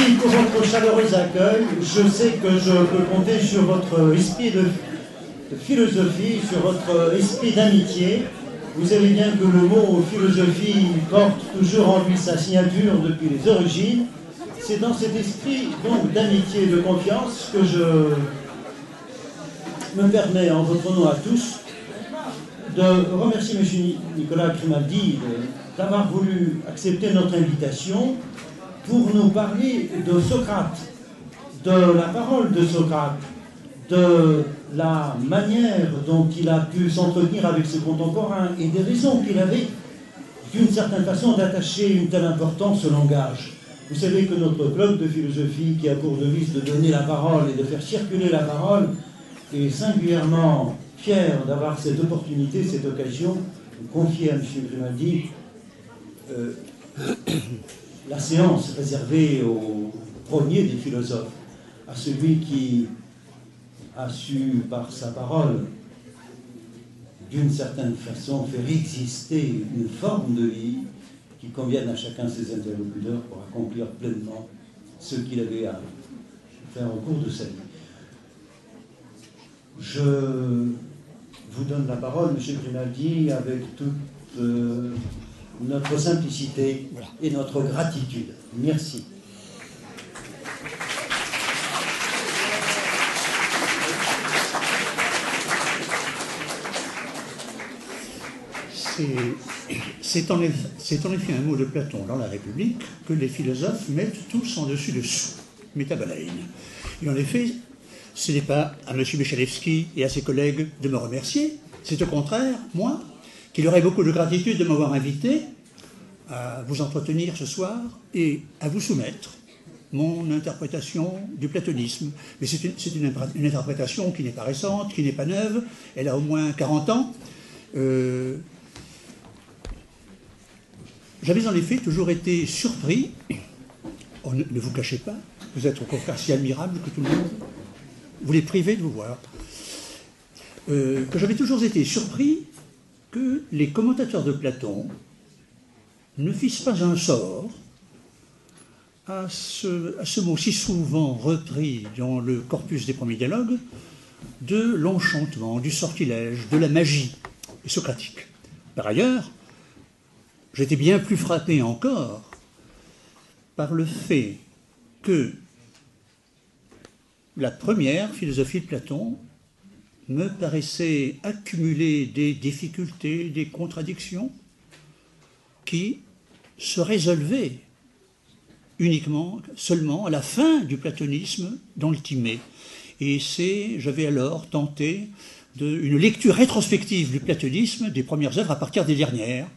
Merci pour votre chaleureux accueil. Je sais que je peux compter sur votre esprit de, philosophie, sur votre esprit d'amitié. Vous savez bien que le mot philosophie porte toujours en lui sa signature depuis les origines. C'est dans cet esprit d'amitié et de confiance que je me permets en votre nom à tous de remercier M. Nicolas Grimaldi d'avoir voulu accepter notre invitation pour nous parler de Socrate, de la parole de Socrate, de la manière dont il a pu s'entretenir avec ses contemporains et des raisons qu'il avait, d'une certaine façon, d'attacher une telle importance au langage. Vous savez que notre club de philosophie, qui a pour devise de donner la parole et de faire circuler la parole, est singulièrement fier d'avoir cette opportunité, cette occasion, de confier à M. Grimaldi euh, la séance réservée au premier des philosophes, à celui qui a su, par sa parole, d'une certaine façon, faire exister une forme de vie qui convienne à chacun de ses interlocuteurs pour accomplir pleinement ce qu'il avait à faire au cours de sa vie. Je vous donne la parole, M. Grimaldi, avec toute euh, notre simplicité et notre gratitude. Merci. C'est en, effet un mot de Platon dans la République que les philosophes mettent tous en dessus dessous, métabalaïne. Et en effet, ce n'est pas à M. Michalewski et à ses collègues de me remercier, c'est au contraire, moi, qu'il aurait beaucoup de gratitude de m'avoir invité à vous entretenir ce soir et à vous soumettre mon interprétation du platonisme. Mais c'est une, interprétation qui n'est pas récente, qui n'est pas neuve, elle a au moins 40 ans. Euh, j'avais en effet toujours été surpris, ne, vous cachez pas, vous êtes au contraire si admirable que tout le monde vous les privez de vous voir, euh, que j'avais toujours été surpris que les commentateurs de Platon ne fissent pas un sort à ce, mot si souvent repris dans le corpus des premiers dialogues de l'enchantement, du sortilège, de la magie socratique. Par ailleurs, j'étais bien plus frappé encore par le fait que la première philosophie de Platon me paraissait accumuler des difficultés, des contradictions qui se résolvaient uniquement, seulement à la fin du platonisme dans le Timée. Et c'est, j'avais alors tenté une lecture rétrospective du platonisme des premières œuvres à partir des dernières,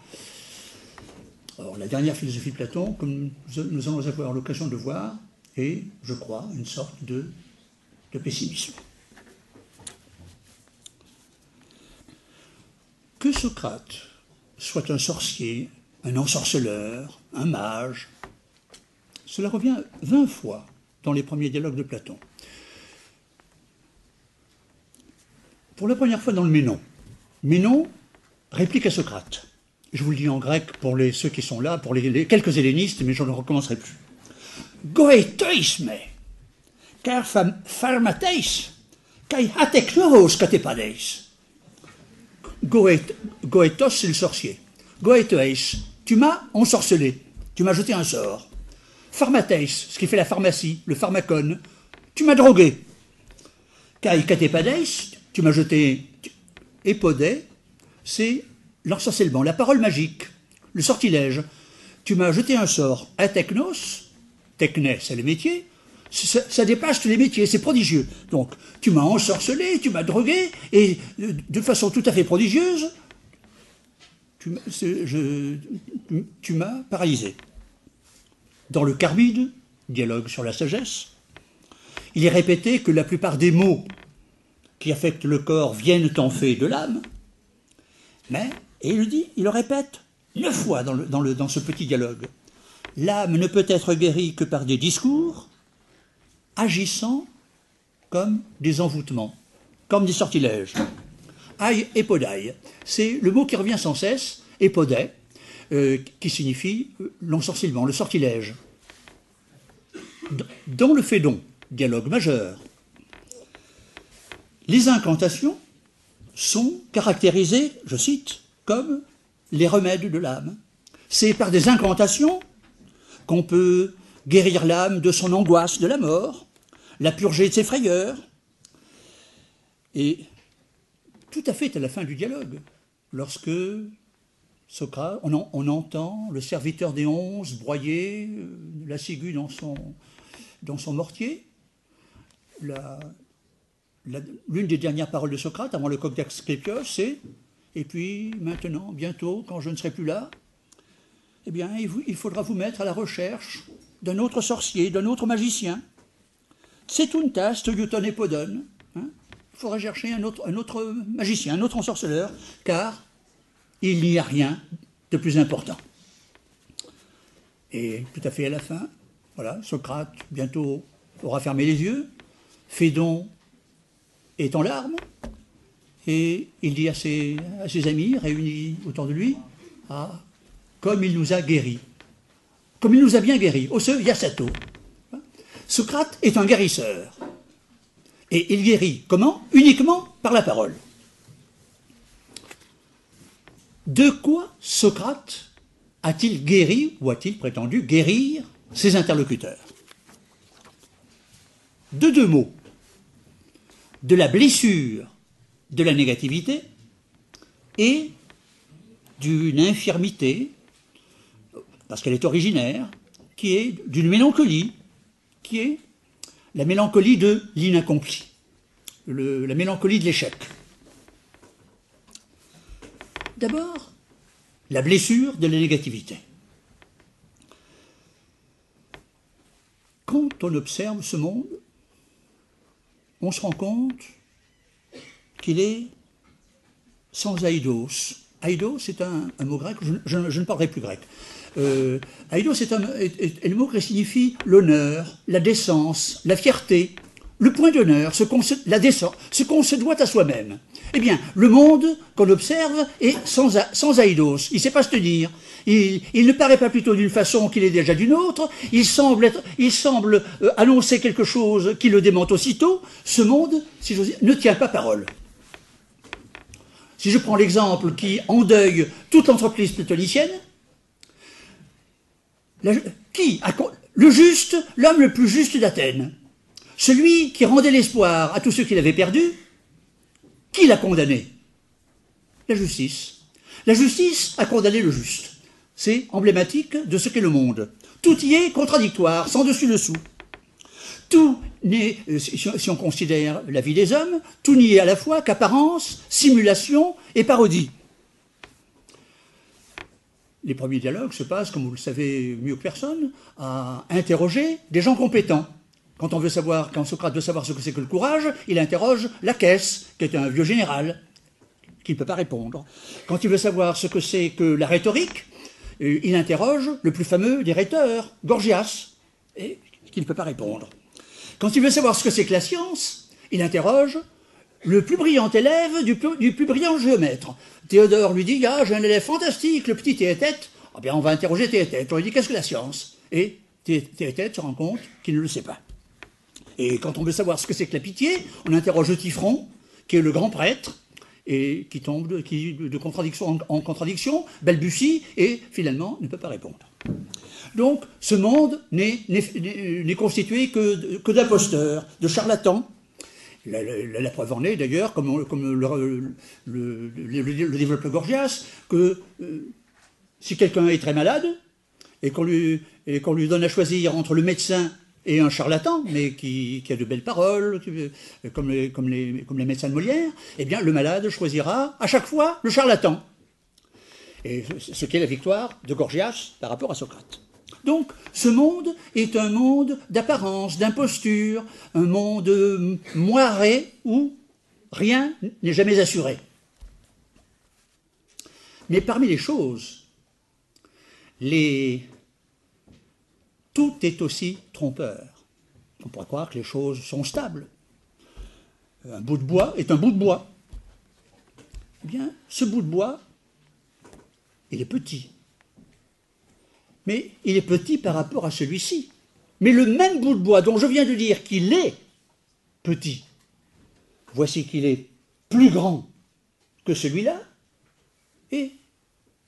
alors, la dernière philosophie de Platon, comme nous allons avoir l'occasion de voir, est, je crois, une sorte de pessimisme. Que Socrate soit un sorcier, un ensorceleur, un mage, cela revient vingt fois dans les premiers dialogues de Platon. Pour la première fois dans le Ménon. Ménon réplique à Socrate. Je vous le dis en grec pour les, ceux qui sont là, pour les, quelques hellénistes, mais je ne recommencerai plus. Goetoisme, car pharmateis, kai katepadeis. Goetos, c'est le sorcier. Goetois, tu m'as ensorcelé, tu m'as jeté un sort. Pharmateis, ce qui fait la pharmacie, le pharmacone, tu m'as drogué. Kai katepadeis, tu m'as jeté. Epodé, c'est l'ensorcellement, la parole magique, le sortilège. Tu m'as jeté un sort. à technos, techné, c'est le métier, ça, dépasse tous les métiers, c'est prodigieux. Donc, tu m'as ensorcelé, tu m'as drogué, et de façon tout à fait prodigieuse, tu, m'as paralysé. Dans le Carbide, dialogue sur la sagesse, il est répété que la plupart des mots qui affectent le corps viennent en fait de l'âme, mais et il le dit, il le répète neuf fois dans, ce petit dialogue. L'âme ne peut être guérie que par des discours agissant comme des envoûtements, comme des sortilèges. Aïe epodai, c'est le mot qui revient sans cesse, epodai, euh, qui signifie l'ensorcellement, le sortilège. Dans le Phédon, dialogue majeur, les incantations sont caractérisées, je cite, comme les remèdes de l'âme. C'est par des incantations qu'on peut guérir l'âme de son angoisse de la mort, la purger de ses frayeurs. Et tout à fait à la fin du dialogue, lorsque Socrate, on, entend le serviteur des onze broyer euh, la ciguë dans son, dans son mortier. L'une des dernières paroles de Socrate avant le coq d'Asclépios, c'est Et puis maintenant, bientôt, quand je ne serai plus là, eh bien, il faudra vous mettre à la recherche d'un autre sorcier, d'un autre magicien. C'est une tasse, Yuton et Podon. Hein. il faudra chercher un autre, magicien, un autre ensorceleur, car il n'y a rien de plus important. Et tout à fait à la fin, voilà, Socrate bientôt aura fermé les yeux, Phédon est en larmes, et il dit à ses, à ses amis réunis autour de lui, ah, comme il nous a guéris comme il nous a bien guéris, Ose Yasato. Socrate est un guérisseur. Et il guérit comment? Uniquement par la parole. De quoi Socrate a-t-il guéri ou a-t-il prétendu guérir ses interlocuteurs? De deux mots. De la blessure de la négativité et d'une infirmité parce qu'elle est originaire, qui est d'une mélancolie, qui est la mélancolie de l'inaccompli, la mélancolie de l'échec. D'abord, la blessure de la négativité. Quand on observe ce monde, on se rend compte qu'il est sans aïdos. Aïdos, c'est un, mot grec, je, ne parlerai plus grec. Euh, Aido, c'est un, mot qui signifie l'honneur, la décence, la fierté, le point d'honneur, ce qu'on se, doit à soi-même. Eh bien, le monde qu'on observe est sans, aidos. Il ne sait pas se tenir. Il, ne paraît pas plutôt d'une façon qu'il est déjà d'une autre. Il semble, être, il semble euh, annoncer quelque chose qui le démente aussitôt. Ce monde, si j'ose dire, ne tient pas parole. Si je prends l'exemple qui endeuille toute l'entreprise platonicienne, qui Le juste, l'homme le plus juste d'Athènes. Celui qui rendait l'espoir à tous ceux qui l'avaient perdu. Qui l'a condamné? La justice. La justice a condamné le juste. C'est emblématique de ce qu'est le monde. Tout y est contradictoire, sans dessus-dessous. Tout n'est, euh, si on considère la vie des hommes, tout n'y est à la fois qu'apparence, simulation et parodie les premiers dialogues se passent, comme vous le savez mieux que personne, à interroger des gens compétents. Quand on veut savoir, quand Socrate veut savoir ce que c'est que le courage, il interroge la caisse, qui est un vieux général, qui ne peut pas répondre. Quand il veut savoir ce que c'est que la rhétorique, euh, il interroge le plus fameux des rhéteurs, Gorgias, qui ne peut pas répondre. Quand il veut savoir ce que c'est que la science, il interroge le plus brillant élève du plus, brillant géomètre. Théodore lui dit, ah, j'ai un élève fantastique, le petit Théétète. Ah bien, on va interroger Théétète. On lui dit, qu'est-ce que la science? Et Théétète se rend compte qu'il ne le sait pas. Et quand on veut savoir ce que c'est que la pitié, on interroge Tifron, qui est le grand prêtre, et qui tombe de, contradiction en, contradiction, balbutie, et finalement ne peut pas répondre. Donc, ce monde n'est constitué que d'imposteurs, de charlatans, la, preuve en est d'ailleurs, comme, le, développe Gorgias, que euh, si quelqu'un est très malade et qu'on lui, donne à choisir entre le médecin et un charlatan, mais qui, a de belles paroles, comme les, comme, comme les médecins de Molière, eh bien le malade choisira à chaque fois le charlatan. Et ce qui est la victoire de Gorgias par rapport à Socrate. Donc, ce monde est un monde d'apparence, d'imposture, un monde moiré où rien n'est jamais assuré. Mais parmi les choses, tout est aussi trompeur. On pourrait croire que les choses sont stables. Un bout de bois est un bout de bois. Eh bien, ce bout de bois, il est petit mais il est petit par rapport à celui-ci. Mais le même bout de bois dont je viens de dire qu'il est petit, voici qu'il est plus grand que celui-là et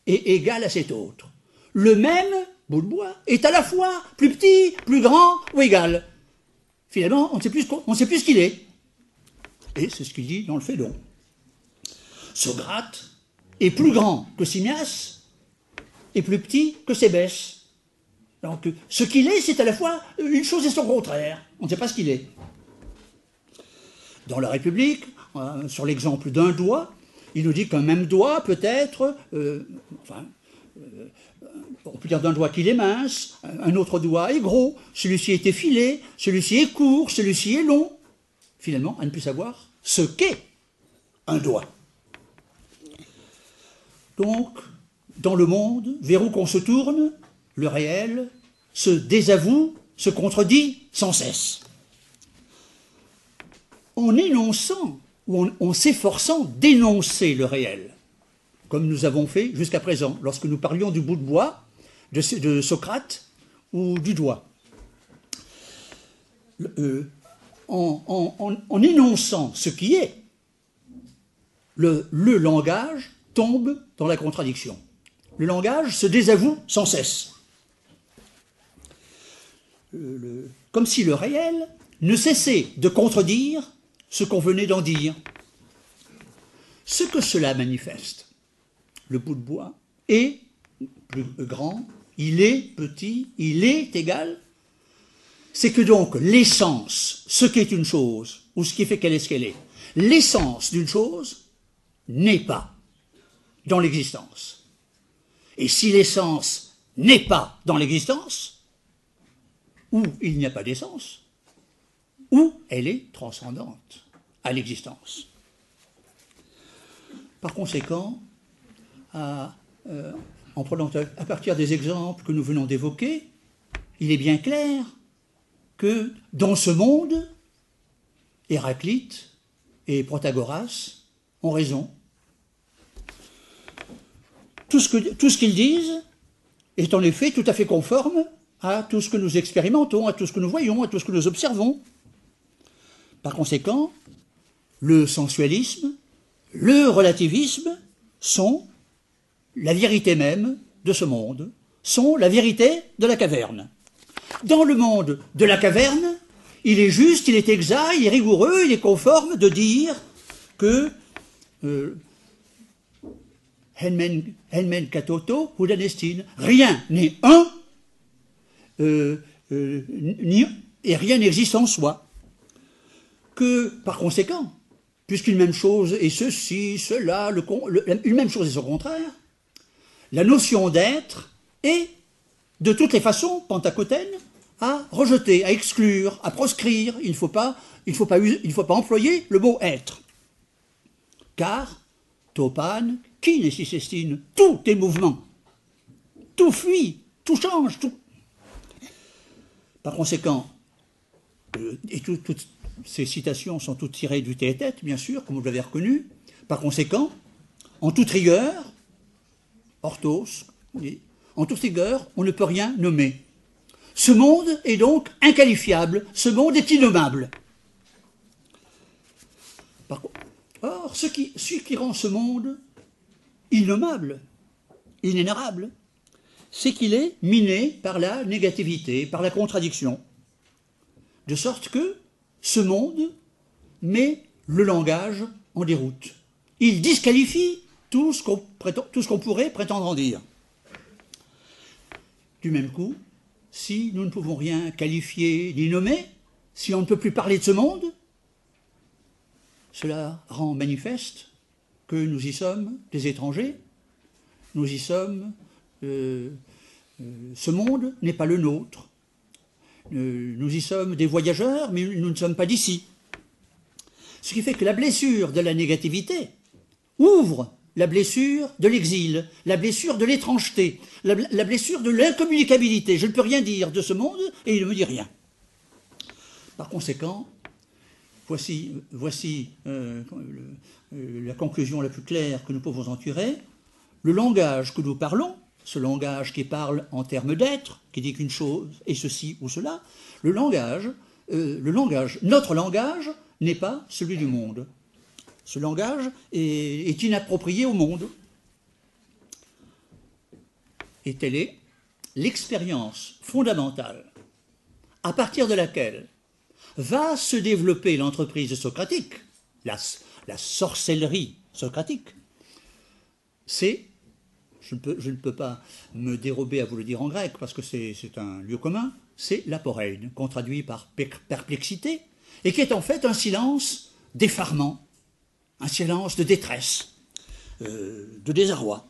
est égal à cet autre. Le même bout de bois est à la fois plus petit, plus grand ou égal. Finalement, on ne sait plus, ce qu'il est. Et c'est ce qu'il dit dans le Phédon. Socrate est plus grand que Simias et plus petit que Sébès. Donc, ce qu'il est, c'est à la fois une chose et son contraire. On ne sait pas ce qu'il est. Dans la République, euh, sur l'exemple d'un doigt, il nous dit qu'un même doigt peut être, euh, enfin, euh, on peut dire d'un doigt qu'il est mince, un autre doigt est gros, celui-ci est effilé, celui-ci est court, celui-ci est long. Finalement, à ne plus savoir ce qu'est un doigt. Donc, dans le monde, vers où qu'on se tourne, le réel se désavoue, se contredit sans cesse. En énonçant ou en, s'efforçant d'énoncer le réel, comme nous avons fait jusqu'à présent lorsque nous parlions du bout de bois de, Socrate ou du doigt. Euh, en, énonçant ce qui est, le langage tombe dans la contradiction. Le langage se désavoue sans cesse. comme si le réel ne cessait de contredire ce qu'on venait d'en dire. Ce que cela manifeste, le bout de bois est plus grand, il est petit, il est égal, c'est que donc l'essence, ce qui est une chose, ou ce qui fait qu'elle est ce qu'elle est, l'essence d'une chose n'est pas dans l'existence. Et si l'essence n'est pas dans l'existence, ou il n'y a pas d'essence, ou elle est transcendante à l'existence. Par conséquent, euh, à partir des exemples que nous venons d'évoquer, il est bien clair que dans ce monde, Héraclite et Protagoras ont raison. Tout ce qu'ils disent est en effet tout à fait conforme à tout ce que nous expérimentons, à tout ce que nous voyons, à tout ce que nous observons. Par conséquent, le sensualisme, le relativisme sont la vérité même de ce monde, sont la vérité de la caverne. Dans le monde de la caverne, il est juste, il est exact, il est rigoureux, il est conforme de dire que euh, Henmen Katoto rien n'est un, euh, euh, et rien n'existe en soi. Que, par conséquent, puisqu'une même chose est ceci, cela, une même chose est son contraire, la notion d'être est, de toutes les façons, pentacotène, à rejeter, à exclure, à proscrire. Il ne faut pas, il faut faut pas employer le mot être. Car, topan, qui nécessite tout est mouvement. Tout fuit, tout change, tout. Par conséquent, euh, et toutes ces citations sont toutes tirées du tête, bien sûr, comme vous l'avez reconnu. Par conséquent, en toute rigueur, orthos, en toute rigueur, on ne peut rien nommer. Ce monde est donc inqualifiable, ce monde est innommable. Or, ce qui, ce qui rend ce monde innommable, inénarrable, c'est qu'il est miné par la négativité, par la contradiction. De sorte que ce monde met le langage en déroute. Il disqualifie tout ce qu'on pourrait prétendre en dire. Du même coup, si nous ne pouvons rien qualifier ni nommer, si on ne peut plus parler de ce monde, cela rend manifeste que nous y sommes des étrangers, nous y sommes, euh, euh, ce monde n'est pas le nôtre, euh, nous y sommes des voyageurs, mais nous ne sommes pas d'ici. Ce qui fait que la blessure de la négativité ouvre la blessure de l'exil, la blessure de l'étrangeté, la, blessure de l'incommunicabilité. Je ne peux rien dire de ce monde et il ne me dit rien. Par conséquent, voici, euh, euh, la conclusion la plus claire que nous pouvons en tirer. Le langage que nous parlons ce langage qui parle en termes d'être, qui dit qu'une chose est ceci ou cela, le langage, euh, le langage, notre langage n'est pas celui du monde. Ce langage est, est inapproprié au monde. Et telle est l'expérience fondamentale à partir de laquelle va se développer l'entreprise socratique, la, sorcellerie socratique, c'est, je, ne peux pas me dérober à vous le dire en grec parce que c'est un lieu commun, c'est l'aporein, qu'on traduit par perplexité, et qui est en fait un silence d'effarement, un silence de détresse, euh, de désarroi.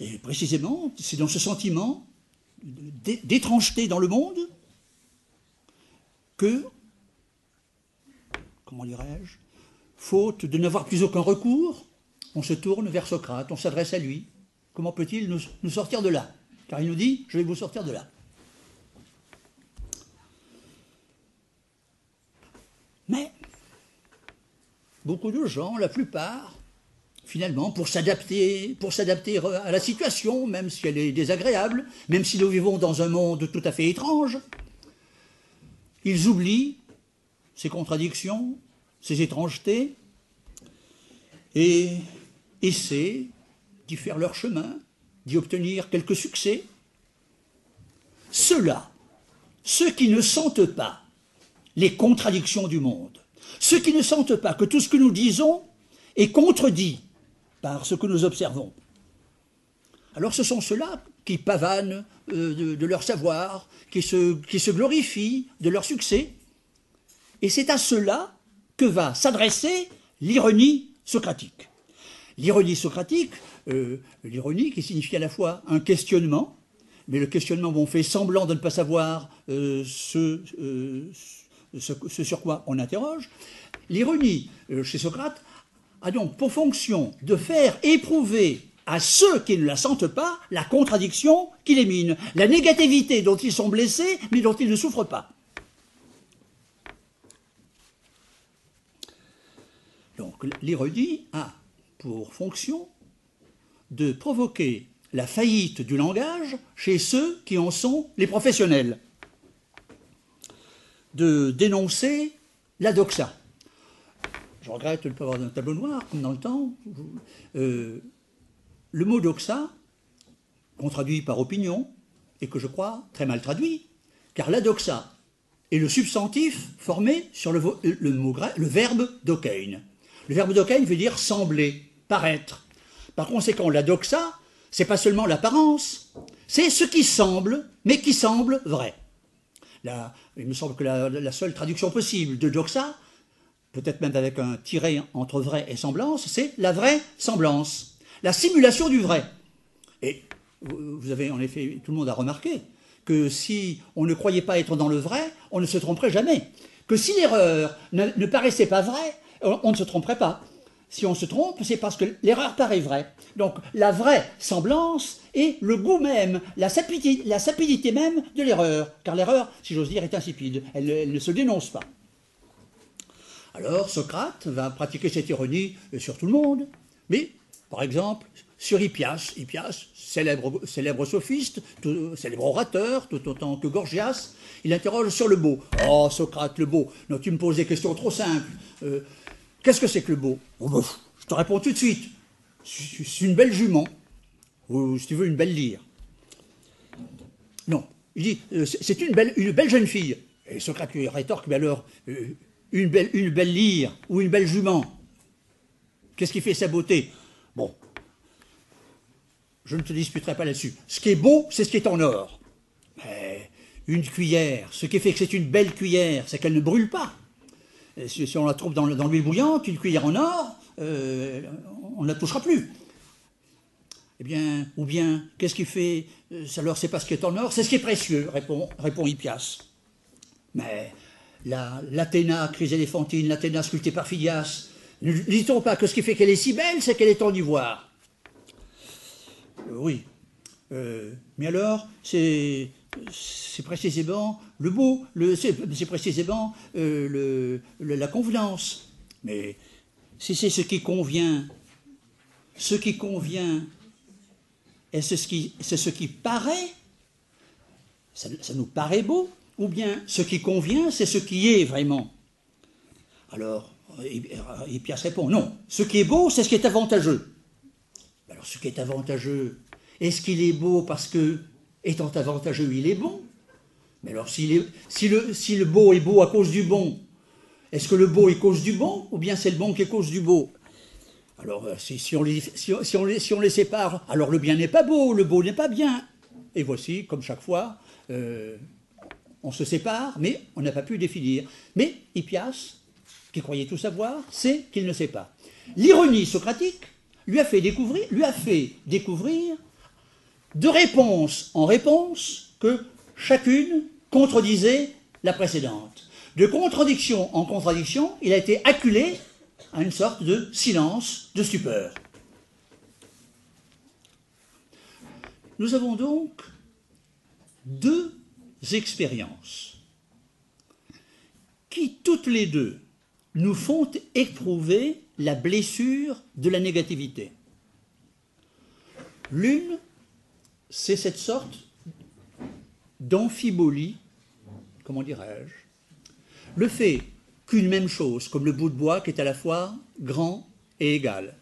Et précisément, c'est dans ce sentiment d'étrangeté dans le monde que, comment dirais-je, faute de n'avoir plus aucun recours, on se tourne vers Socrate, on s'adresse à lui. Comment peut-il nous, sortir de là? Car il nous dit, je vais vous sortir de là. Mais beaucoup de gens, la plupart, finalement, pour s'adapter, pour s'adapter à la situation, même si elle est désagréable, même si nous vivons dans un monde tout à fait étrange, ils oublient ces contradictions, ces étrangetés, et essaient d'y faire leur chemin, d'y obtenir quelques succès. Ceux-là, ceux qui ne sentent pas les contradictions du monde, ceux qui ne sentent pas que tout ce que nous disons est contredit par ce que nous observons. Alors ce sont ceux-là qui pavanent euh, de, leur savoir, qui se, qui se glorifient de leur succès. Et c'est à cela que va s'adresser l'ironie socratique. L'ironie socratique, euh, l'ironie qui signifie à la fois un questionnement, mais le questionnement où fait semblant de ne pas savoir euh, ce, sur quoi on interroge. L'ironie chez Socrate a donc pour fonction de faire éprouver à ceux qui ne la sentent pas la contradiction qui les mine, la négativité dont ils sont blessés mais dont ils ne souffrent pas. Donc l'ironie a pour fonction de provoquer la faillite du langage chez ceux qui en sont les professionnels, de dénoncer la doxa. Je regrette de ne pas avoir un tableau noir comme dans le temps. Euh, le mot doxa, qu'on traduit par opinion, et que je crois très mal traduit, car la doxa est le substantif formé sur le, verbe dokein. Le verbe dokein veut dire sembler, paraître. Par conséquent, la doxa, c'est pas seulement l'apparence, c'est ce qui semble, mais qui semble vrai. Il me semble que la, la seule traduction possible de doxa, peut-être même avec un tiret entre vrai et semblance, c'est la vraie semblance, la simulation du vrai. Et vous avez en effet, tout le monde a remarqué que si on ne croyait pas être dans le vrai, on ne se tromperait jamais. Que si l'erreur ne, paraissait pas vraie, on ne se tromperait pas. Si on se trompe, c'est parce que l'erreur paraît vraie. Donc la vraie semblance est le goût même, la sapidité, même de l'erreur. Car l'erreur, si j'ose dire, est insipide. Elle, elle, ne se dénonce pas. Alors Socrate va pratiquer cette ironie sur tout le monde. Mais, par exemple, sur Hippias, Hippias, célèbre, sophiste, célèbre orateur, tout autant que Gorgias, il interroge sur le beau. Oh, Socrate, le beau. Non, tu me poses des questions trop simples. Euh, Qu'est-ce que c'est que le beau? Oh, bah, Je te réponds tout de suite. C'est une belle jument. Ou, si tu veux, une belle lyre. Non. Il dit, euh, c'est une belle, une belle jeune fille. Et Socrate lui rétorque, mais alors, euh, une, belle, une belle lyre ou une belle jument Qu'est-ce qui fait sa beauté? Je ne te disputerai pas là-dessus. Ce qui est beau, c'est ce qui est en or. Mais une cuillère, ce qui fait que c'est une belle cuillère, c'est qu'elle ne brûle pas. Si, on la trouve dans, l'huile bouillante, une cuillère en or, euh, on ne la touchera plus. Eh bien, ou bien, qu'est-ce qui fait? Alors, c'est pas ce qui est en or, c'est ce qui est précieux, répond, Hippias. Mais l'Athéna, la, chryséléphantine, l'Athéna sculptée par Phidias, ne dit-on pas que ce qui fait qu'elle est si belle, c'est qu'elle est en ivoire? euh, Oui. Euh, mais alors, c'est précisément le beau, c'est précisément euh, le, la convenance. Mais si c'est ce qui convient, ce qui convient Est-ce ce qui, c'est ce qui paraît ça, nous paraît beau Ou bien ce qui convient, c'est ce qui est vraiment Alors, Hippias répond non. Ce qui est beau, c'est ce qui est avantageux. Alors, ce qui est avantageux, est-ce qu'il est beau parce que, étant avantageux, il est bon? Mais alors, si, le, beau est beau à cause du bon, est-ce que le beau est cause du bon ou bien c'est le bon qui est cause du beau? Alors, si, on les, sépare, alors le bien n'est pas beau, le beau n'est pas bien. Et voici, comme chaque fois, euh, on se sépare, mais on n'a pas pu définir. Mais Hippias, qui croyait tout savoir, sait qu'il ne sait pas. L'ironie socratique lui a fait découvrir, de réponse en réponse que chacune contredisait la précédente. De contradiction en contradiction, il a été acculé à une sorte de silence, de stupeur. Nous avons donc deux expériences qui, toutes les deux, nous font éprouver la blessure de la négativité. L'une, c'est cette sorte d'amphibolie, comment dirais-je, le fait qu'une même chose, comme le bout de bois qui est à la fois grand et égal.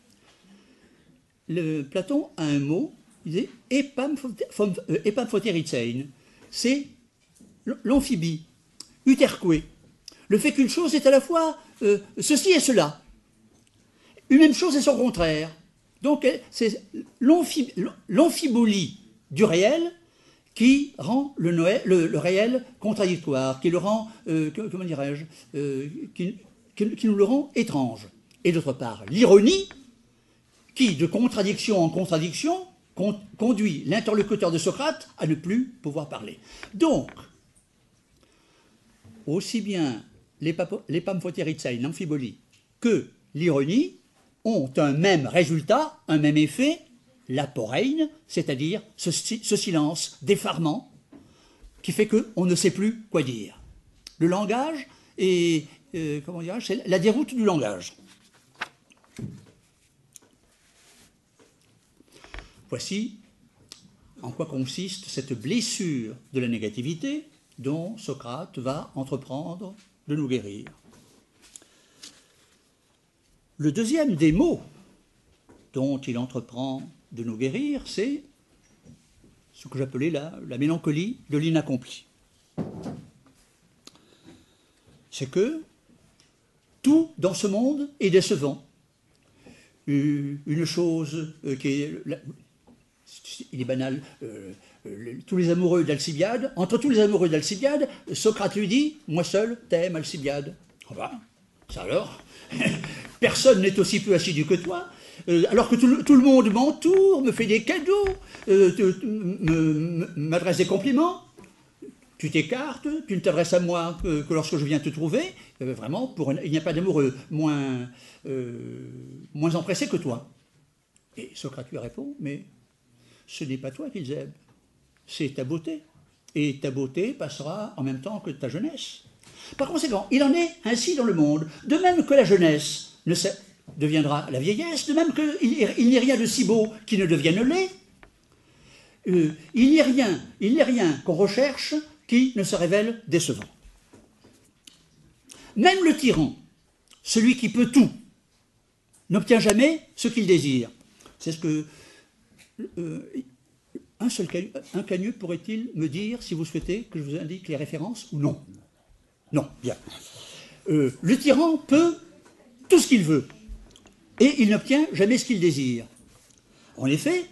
Le, Platon a un mot, il dit epamphotérizein, c'est l'amphibie, uterque. Le fait qu'une chose est à la fois euh, ceci et cela. Une même chose et son contraire. Donc c'est l'amphibolie du réel qui rend le, réel contradictoire, qui le rend, euh, comment dirais-je, euh, qui, nous le rend étrange. Et d'autre part, l'ironie, qui, de contradiction en contradiction, conduit l'interlocuteur de Socrate à ne plus pouvoir parler. Donc, aussi bien les l'amphibolie, que l'ironie ont un même résultat, un même effet, l'aporeine, c'est-à-dire ce, silence d'effarement qui fait qu'on ne sait plus quoi dire. Le langage est, euh, comment dire, c'est la déroute du langage. Voici en quoi consiste cette blessure de la négativité dont Socrate va entreprendre de nous guérir. Le deuxième des mots dont il entreprend de nous guérir, c'est ce que j'appelais la, la mélancolie de l'inaccompli. C'est que tout dans ce monde est décevant. Une chose euh, qui est, il est banal, euh, tous les amoureux d'Alcibiade, entre tous les amoureux d'Alcibiade, Socrate lui dit Moi seul t'aime, Alcibiade. Oh bah, ça alors? Personne n'est aussi peu assidu que toi, euh, alors que tout le, monde m'entoure, me fait des cadeaux, euh, m'adresse des compliments. Tu t'écartes, tu ne t'adresses à moi que, lorsque je viens te trouver. Euh, vraiment, il n'y a pas d'amoureux moins, moins empressé que toi. Et Socrate lui répond Mais ce n'est pas toi qu'ils aiment, c'est ta beauté. Et ta beauté passera en même temps que ta jeunesse. Par conséquent, il en est ainsi dans le monde, de même que la jeunesse ne deviendra la vieillesse, de même qu'il n'y a rien de si beau qui ne devienne laid. Euh, il n'y a rien, il n'y rien qu'on recherche qui ne se révèle décevant. Même le tyran, celui qui peut tout, n'obtient jamais ce qu'il désire. C'est ce que euh, un seul cagneux pourrait-il me dire, si vous souhaitez, que je vous indique les références ou non? Non, bien. Euh, le tyran peut tout ce qu'il veut, et il n'obtient jamais ce qu'il désire. En effet,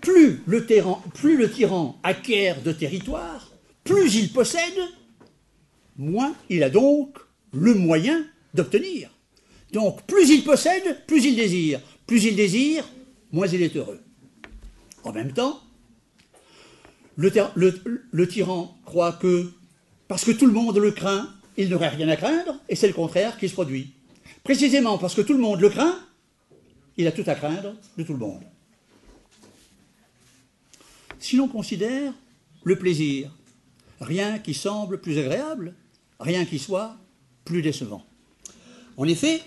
plus le, tyran, plus le tyran acquiert de territoire, plus il possède, moins il a donc le moyen d'obtenir. Donc plus il possède, plus il désire. Plus il désire, moins il est heureux. En même temps, le, tyran croit que, parce que tout le monde le craint, il n'aurait rien à craindre, et c'est le contraire qui se produit. Précisément parce que tout le monde le craint, il a tout à craindre de tout le monde. Si l'on considère le plaisir, rien qui semble plus agréable, rien qui soit plus décevant. En effet,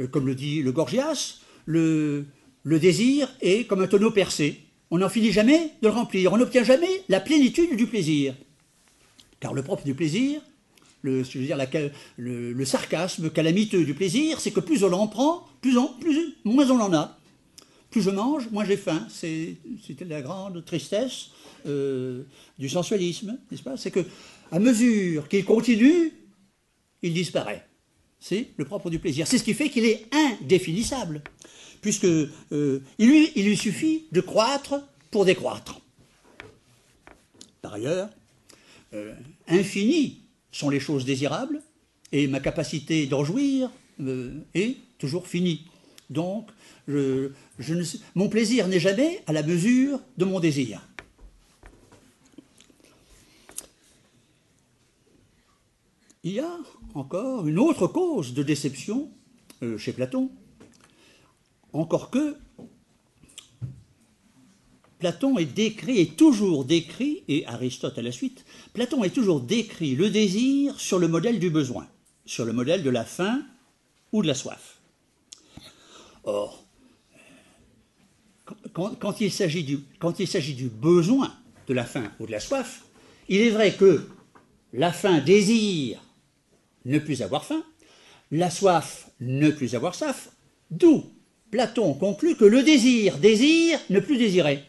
euh, comme le dit le Gorgias, le, le désir est comme un tonneau percé on n'en finit jamais de le remplir, on n'obtient jamais la plénitude du plaisir. Car le propre du plaisir, le, je veux dire, le, sarcasme calamiteux du plaisir, c'est que plus on en prend, plus, plus moins on en a. Plus je mange, moins j'ai faim. C'était la grande tristesse euh, du sensualisme, n'est-ce pas? C'est que à mesure qu'il continue, il disparaît. C'est le propre du plaisir. C'est ce qui fait qu'il est indéfinissable, puisque euh, il lui suffit de croître pour décroître. Par ailleurs, euh, infini sont les choses désirables, et ma capacité d'en jouir euh, est toujours finie. Donc, mon plaisir n'est jamais à la mesure de mon désir. Il y a encore une autre cause de déception euh, chez Platon, encore que Platon est décrit, est toujours décrit, et Aristote à la suite, Platon est toujours décrit le désir sur le modèle du besoin, sur le modèle de la faim ou de la soif. Or, quand, il s'agit du, du besoin de la faim ou de la soif, il est vrai que la faim désire ne plus avoir faim, la soif ne plus avoir soif, d'où Platon conclut que le désir désire ne plus désirer.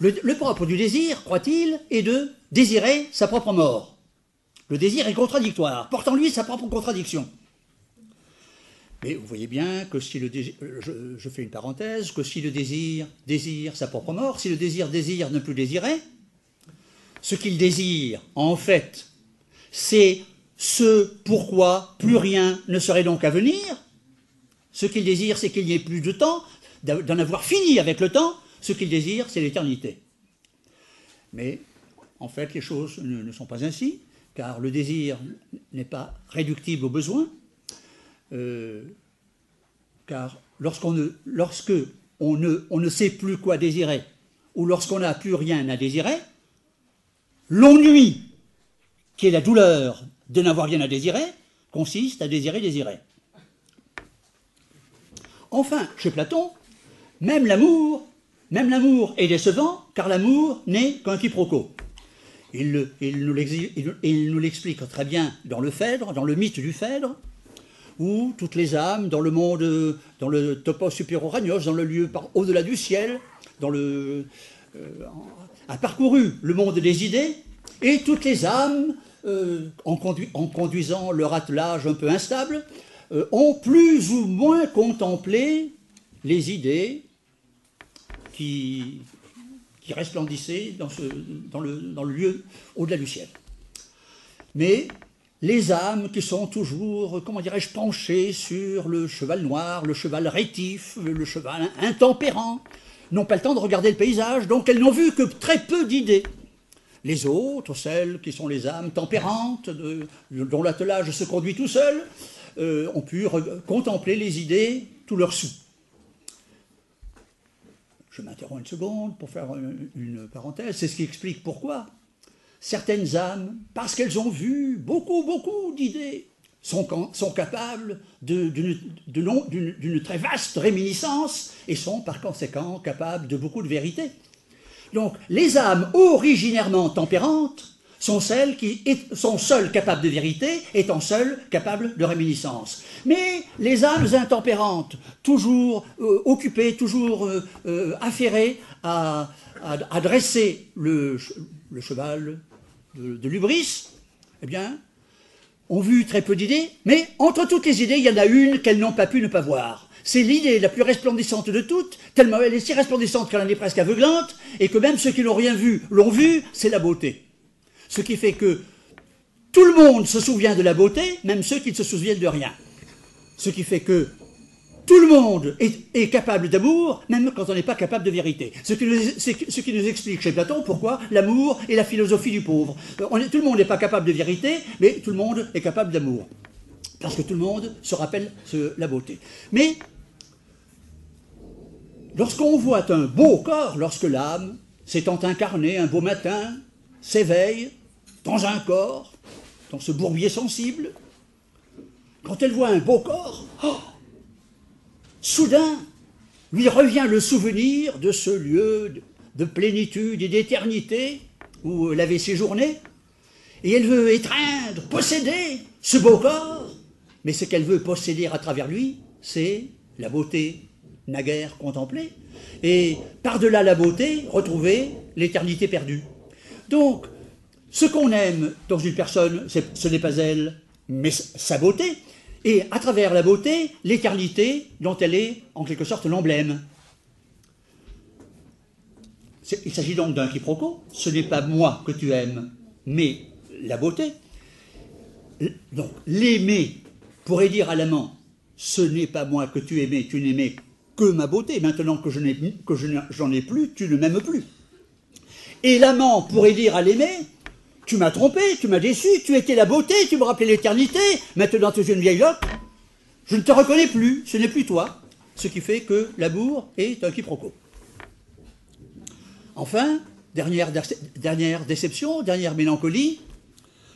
Le, propre du désir, croit-il, est de désirer sa propre mort. Le désir est contradictoire, porte en lui sa propre contradiction. Mais vous voyez bien que si le désir, je, je, fais une parenthèse, que si le désir désire sa propre mort, si le désir désire ne plus désirer, ce qu'il désire, en fait, c'est ce pourquoi plus rien ne serait donc à venir. Ce qu'il désire, c'est qu'il n'y ait plus de temps, d'en avoir fini avec le temps, ce qu'il désire, c'est l'éternité. Mais en fait, les choses ne, sont pas ainsi, car le désir n'est pas réductible au besoin, euh, car lorsqu'on lorsque on ne sait plus quoi désirer, ou lorsqu'on n'a plus rien à désirer, l'ennui, qui est la douleur de n'avoir rien à désirer, consiste à désirer désirer. Enfin, chez Platon, même l'amour même l'amour est décevant, car l'amour n'est qu'un quiproquo. Il, nous l'explique très bien dans le Phèdre, dans le mythe du Phèdre, où toutes les âmes, dans le monde, dans le topos superior dans le lieu au-delà du ciel, dans euh, a parcouru le monde des idées, et toutes les âmes, euh, en, conduisant leur attelage un peu instable, euh, ont plus ou moins contemplé les idées qui, resplendissait dans le lieu au-delà du ciel. Mais les âmes qui sont toujours, comment dirais-je, penchées sur le cheval noir, le cheval rétif, le cheval intempérant, n'ont pas le temps de regarder le paysage, donc elles n'ont vu que très peu d'idées. Les autres, celles qui sont les âmes tempérantes, dont l'attelage se conduit tout seul, euh, ont pu contempler les idées tout leur sou. Je m'interromps une seconde pour faire une parenthèse. C'est ce qui explique pourquoi certaines âmes, parce qu'elles ont vu beaucoup, beaucoup d'idées, sont, sont, capables d'une très vaste réminiscence et sont par conséquent capables de beaucoup de vérité. Donc les âmes originairement tempérantes sont celles qui sont seules capables de vérité, étant seules capables de réminiscence. Mais les âmes intempérantes, toujours euh, occupées, toujours euh, euh, affairées à, dresser le, cheval de, de l'ubris, eh bien, ont vu très peu d'idées, mais entre toutes les idées, il y en a une qu'elles n'ont pas pu ne pas voir. C'est l'idée la plus resplendissante de toutes, tellement elle est si resplendissante qu'elle en est presque aveuglante, et que même ceux qui n'ont rien vu l'ont vue, c'est la beauté. Ce qui fait que tout le monde se souvient de la beauté, même ceux qui ne se souviennent de rien. Ce qui fait que tout le monde est, capable d'amour, même quand on n'est pas capable de vérité. Ce qui, nous, explique chez Platon pourquoi l'amour est la philosophie du pauvre. Est, tout le monde n'est pas capable de vérité, mais tout le monde est capable d'amour. Parce que tout le monde se rappelle la beauté. Mais lorsqu'on voit un beau corps, lorsque l'âme s'étant incarnée un beau matin, s'éveille un corps, dans ce bourbier sensible, quand elle voit un beau corps, oh, soudain, lui revient le souvenir de ce lieu de plénitude et d'éternité où elle avait séjourné, et elle veut étreindre, posséder ce beau corps, mais ce qu'elle veut posséder à travers lui, c'est la beauté naguère contemplée, et par-delà la beauté, retrouver l'éternité perdue. Donc, ce qu'on aime dans une personne, ce n'est pas elle, mais sa beauté, et à travers la beauté, l'éternité dont elle est en quelque sorte l'emblème. Il s'agit donc d'un quiproquo. Ce n'est pas moi que tu aimes, mais la beauté. Donc l'aimer pourrait dire à l'amant, ce n'est pas moi que tu aimais, tu n'aimais que ma beauté. Maintenant que je ai, ai plus, tu ne m'aimes plus. Et l'amant pourrait dire à l'aimé, tu m'as trompé, tu m'as déçu, tu étais la beauté, tu me rappelais l'éternité, maintenant tu es une vieille loque, je ne te reconnais plus, ce n'est plus toi. Ce qui fait que l'amour est un quiproquo. Enfin, dernière, déception, dernière mélancolie,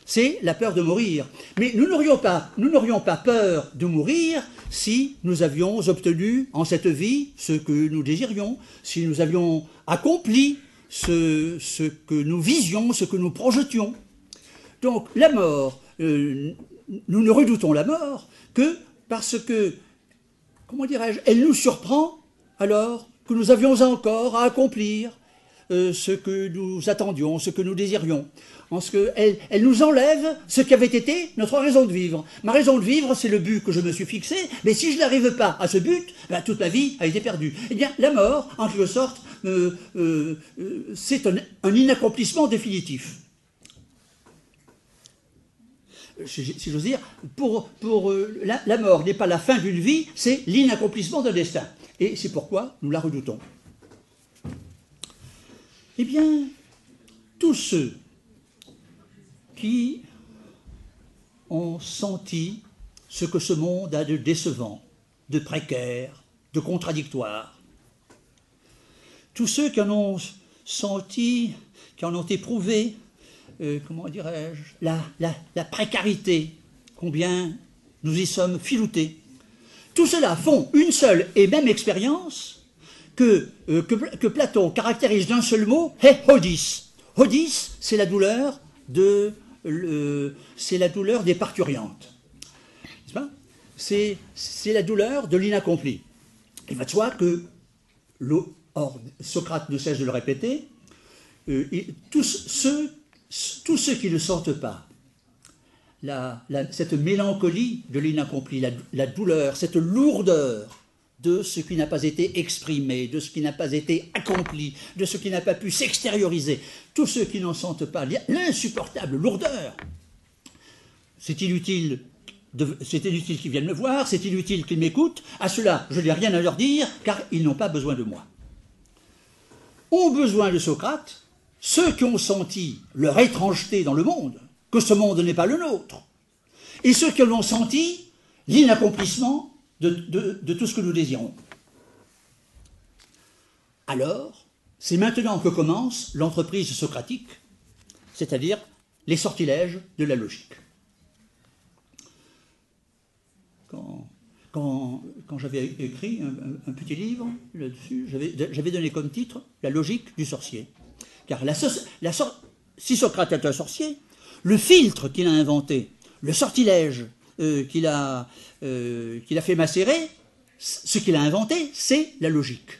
c'est la peur de mourir. Mais nous n'aurions pas, nous n'aurions pas peur de mourir si nous avions obtenu en cette vie ce que nous désirions, si nous avions accompli ce, que nous visions, ce que nous projetions. Donc la mort, euh, nous ne redoutons la mort que parce que, comment dirais-je, elle nous surprend alors que nous avions encore à accomplir euh, ce que nous attendions, ce que nous désirions. En ce qu'elle elle nous enlève ce qui avait été notre raison de vivre. Ma raison de vivre, c'est le but que je me suis fixé, mais si je n'arrive pas à ce but, ben, toute ma vie a été perdue. Eh bien, la mort, en quelque sorte, euh, euh, c'est un, inaccomplissement définitif. Si, j'ose dire, pour, pour la mort n'est pas la fin d'une vie, c'est l'inaccomplissement d'un destin. Et c'est pourquoi nous la redoutons. Eh bien, tous ceux qui ont senti ce que ce monde a de décevant, de précaire, de contradictoire, tous ceux qui en ont senti, qui en ont éprouvé, euh, comment dirais-je, la, précarité, combien nous y sommes filoutés, tout cela font une seule et même expérience que, euh, que, Platon caractérise d'un seul mot, hé, hodis. Hodis, c'est la douleur de, c'est la douleur des parturiantes. C'est, la douleur de l'inaccompli. Il va de soi que, or, Socrate ne cesse de le répéter, euh, tous, ceux, qui ne sentent pas cette mélancolie de l'inaccompli, la douleur, cette lourdeur de ce qui n'a pas été exprimé, de ce qui n'a pas été accompli, de ce qui n'a pas pu s'extérioriser. Tous ceux qui n'en sentent pas l'insupportable lourdeur. C'est inutile c'est qu'ils viennent me voir, c'est inutile qu'ils m'écoutent. À cela, je n'ai rien à leur dire, car ils n'ont pas besoin de moi. Ont besoin de Socrate ceux qui ont senti leur étrangeté dans le monde, que ce monde n'est pas le nôtre, et ceux qui ont senti l'inaccomplissement de, tout ce que nous désirons. Alors, c'est maintenant que commence l'entreprise socratique, c'est-à-dire les sortilèges de la logique. Quand, j'avais écrit un, petit livre là-dessus, j'avais donné comme titre La logique du sorcier. Car si Socrate est un sorcier, le filtre qu'il a inventé, le sortilège euh, qu'il a, euh, qu'il a fait macérer, ce qu'il a inventé, c'est la logique.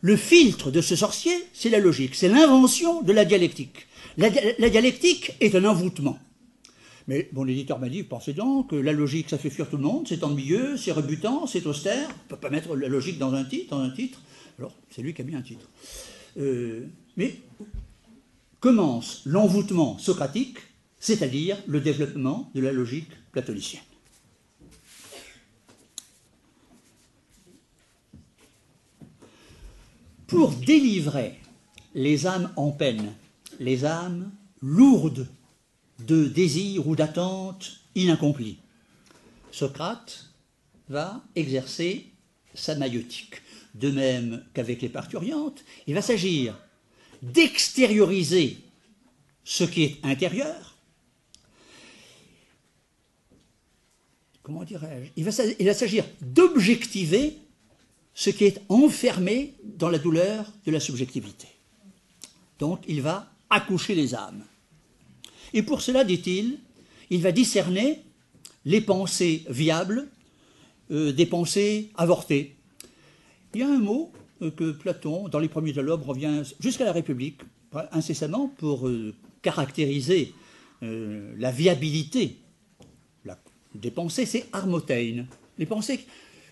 Le filtre de ce sorcier, c'est la logique, c'est l'invention de la dialectique. La, dialectique est un envoûtement. Mais mon éditeur m'a dit, pensez donc, que la logique, ça fait fuir tout le monde, c'est ennuyeux, c'est rebutant, c'est austère, on ne peut pas mettre la logique dans un titre, dans un titre. Alors, c'est lui qui a mis un titre. Euh, mais commence l'envoûtement socratique, c'est-à-dire le développement de la logique platonicienne. Pour délivrer les âmes en peine, les âmes lourdes de désirs ou d'attentes inaccomplies, Socrate va exercer sa maïotique. De même qu'avec les parturiantes, il va s'agir d'extérioriser ce qui est intérieur comment dirais-je il va, s'agir d'objectiver ce qui est enfermé dans la douleur de la subjectivité. Donc il va accoucher les âmes. Et pour cela, dit-il, il va discerner les pensées viables euh, des pensées avortées. Il y a un mot euh, que Platon, dans les premiers dialogues, revient jusqu'à la République, incessamment, pour euh, caractériser la viabilité des pensées, c'est armotein. Les pensées,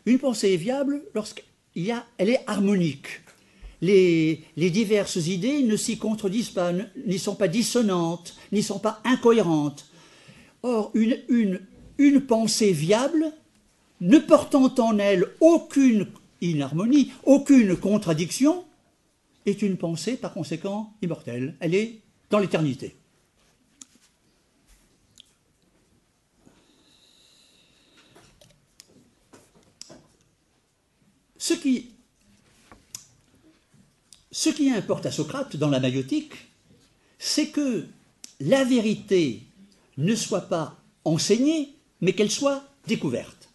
une pensée est viable lorsqu'elle est harmonique. Les, les, diverses idées ne s'y contredisent pas, n'y sont pas dissonantes, n'y sont pas incohérentes. Or, une, une, une pensée viable, ne portant en elle aucune inharmonie, aucune contradiction, est une pensée par conséquent immortelle. Elle est dans l'éternité. Ce qui, importe à Socrate dans la maïotique, c'est que la vérité ne soit pas enseignée, mais qu'elle soit découverte.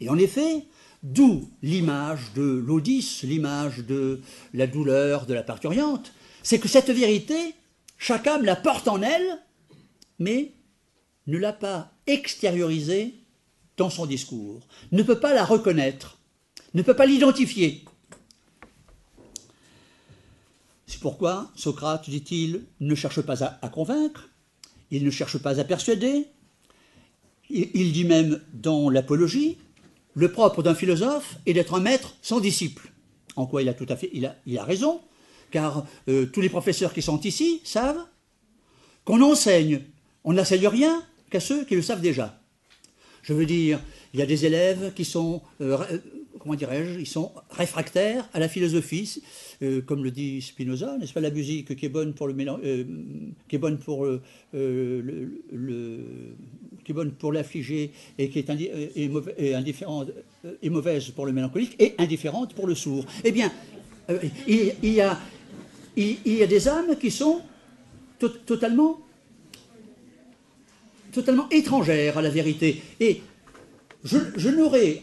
Et en effet, d'où l'image de l'Odysse, l'image de la douleur de la parturiante, c'est que cette vérité, chaque âme la porte en elle, mais ne l'a pas extériorisée dans son discours, ne peut pas la reconnaître, ne peut pas l'identifier. C'est pourquoi Socrate, dit-il, ne cherche pas à, convaincre, il ne cherche pas à persuader, il dit même dans l'Apologie, le propre d'un philosophe est d'être un maître sans disciple. En quoi il a tout à fait, il a, raison, car euh, tous les professeurs qui sont ici savent qu'on enseigne. On n'enseigne rien qu'à ceux qui le savent déjà. Je veux dire, il y a des élèves qui sont euh, comment dirais-je, ils sont réfractaires à la philosophie, euh, comme le dit Spinoza, n'est-ce pas, la musique qui est bonne pour le euh, qui est bonne pour euh, le, qui est bonne pour l'affligé et qui est, indifférente mauvaise pour le mélancolique et indifférente pour le sourd. Eh bien, il, y a il, y a des âmes qui sont totalement totalement étrangères à la vérité et je, je n'aurais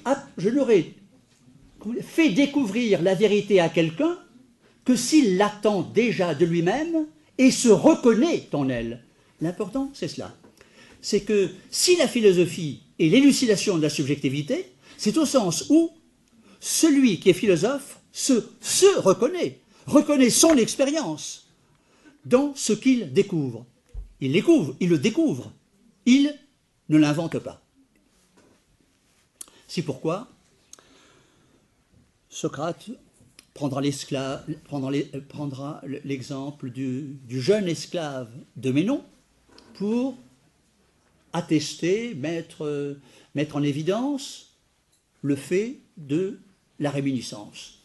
fait découvrir la vérité à quelqu'un que s'il l'attend déjà de lui-même et se reconnaît en elle. L'important, c'est cela. C'est que si la philosophie est l'élucidation de la subjectivité, c'est au sens où celui qui est philosophe se, se reconnaît, reconnaît son expérience dans ce qu'il découvre. Il découvre, il le découvre, il ne l'invente pas. C'est pourquoi Socrate prendra l'exemple du, jeune esclave de Ménon pour attester, mettre, mettre en évidence le fait de la réminiscence.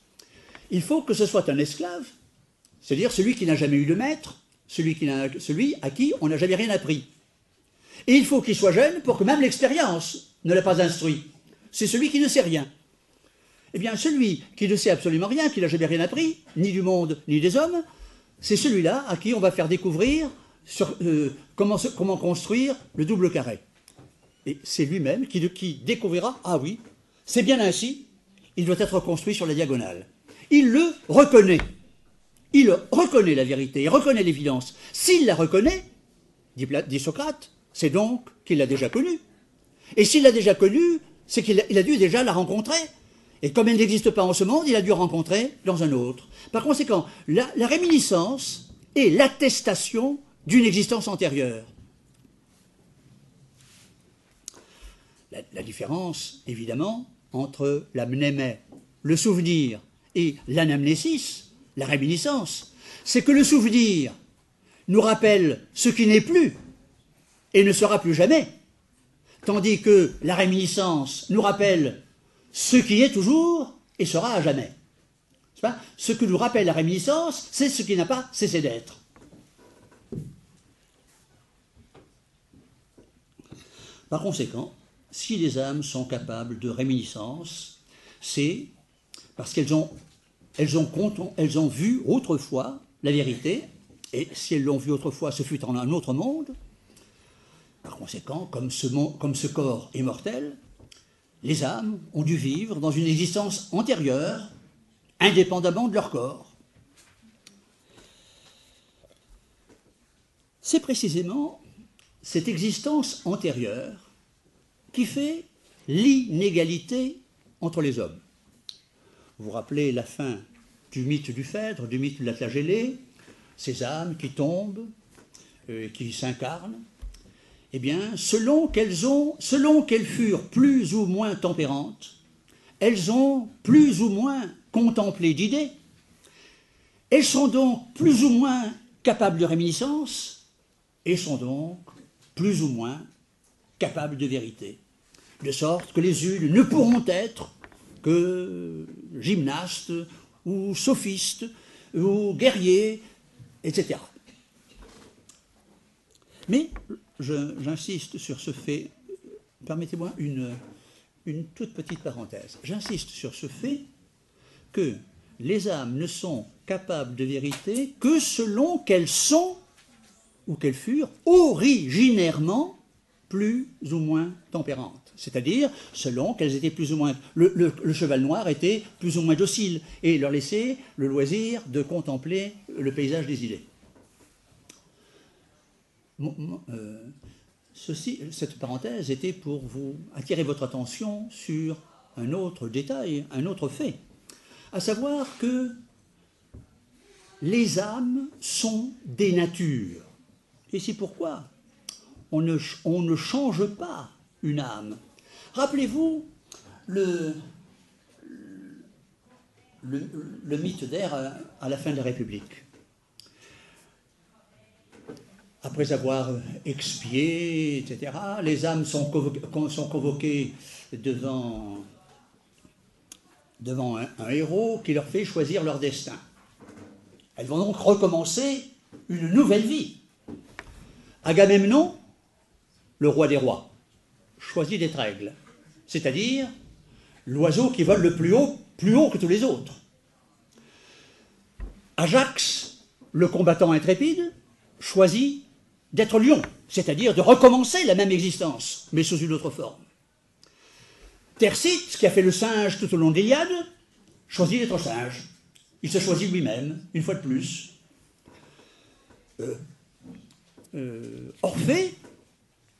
Il faut que ce soit un esclave, c'est-à-dire celui qui n'a jamais eu de maître, celui à qui on n'a jamais rien appris. Et il faut qu'il soit jeune pour que même l'expérience ne l'ait pas instruit. C'est celui qui ne sait rien. Eh bien, celui qui ne sait absolument rien, qui n'a jamais rien appris, ni du monde, ni des hommes, c'est celui-là à qui on va faire découvrir euh, comment, construire le double carré. Et c'est lui-même qui, qui découvrira, ah oui, c'est bien ainsi, il doit être construit sur la diagonale. Il le reconnaît. Il reconnaît la vérité, il reconnaît l'évidence. S'il la reconnaît, dit, Socrate, c'est donc qu'il l'a déjà connue. Et s'il l'a déjà connue, c'est qu'il a dû déjà la rencontrer. Et comme elle n'existe pas en ce monde, il a dû rencontrer dans un autre. Par conséquent, la, réminiscence est l'attestation d'une existence antérieure. La, différence, évidemment, entre la mnémé, le souvenir, et l'anamnésis, la réminiscence, c'est que le souvenir nous rappelle ce qui n'est plus et ne sera plus jamais, tandis que la réminiscence nous rappelle ce qui est toujours et sera à jamais. Ce que nous rappelle la réminiscence, c'est ce qui n'a pas cessé d'être. Par conséquent, si les âmes sont capables de réminiscence, c'est parce qu'elles ont, elles ont, elles ont vu autrefois la vérité, et si elles l'ont vu autrefois, ce fut en un autre monde. Par conséquent, comme ce, comme ce corps est mortel, les âmes ont dû vivre dans une existence antérieure indépendamment de leur corps. C'est précisément cette existence antérieure qui fait l'inégalité entre les hommes. Vous vous rappelez la fin du mythe du Phèdre, du mythe de la flagellée, ces âmes qui tombent, euh, qui s'incarnent, eh bien, selon qu'elles ont, selon qu'elles furent plus ou moins tempérantes, elles ont plus ou moins contemplé d'idées, elles sont donc plus ou moins capables de réminiscence, et sont donc plus ou moins capables de vérité. De sorte que les unes ne pourront être que gymnastes ou sophistes ou guerriers, etc. Mais j'insiste sur ce fait, permettez-moi une, toute petite parenthèse. J'insiste sur ce fait que les âmes ne sont capables de vérité que selon qu'elles sont ou qu'elles furent originairement plus ou moins tempérantes. C'est-à-dire selon qu'elles étaient plus ou moins. Le, cheval noir était plus ou moins docile et leur laissait le loisir de contempler le paysage des idées. Euh, ceci, cette parenthèse était pour vous attirer votre attention sur un autre détail, un autre fait, à savoir que les âmes sont des natures. Et c'est pourquoi on ne, change pas une âme. Rappelez-vous le, le, mythe d'air à, la fin de la République. Après avoir expié, etc., les âmes sont convoquées, devant, un héros qui leur fait choisir leur destin. Elles vont donc recommencer une nouvelle vie. Agamemnon, le roi des rois, choisit d'être aigle, c'est-à-dire l'oiseau qui vole le plus haut, plus haut que tous les autres. Ajax, le combattant intrépide, choisit d'être lion, c'est-à-dire de recommencer la même existence, mais sous une autre forme. Tercite, qui a fait le singe tout au long d'Iliade, choisit d'être singe. Il se choisit lui-même, une fois de plus. Euh, euh, Orphée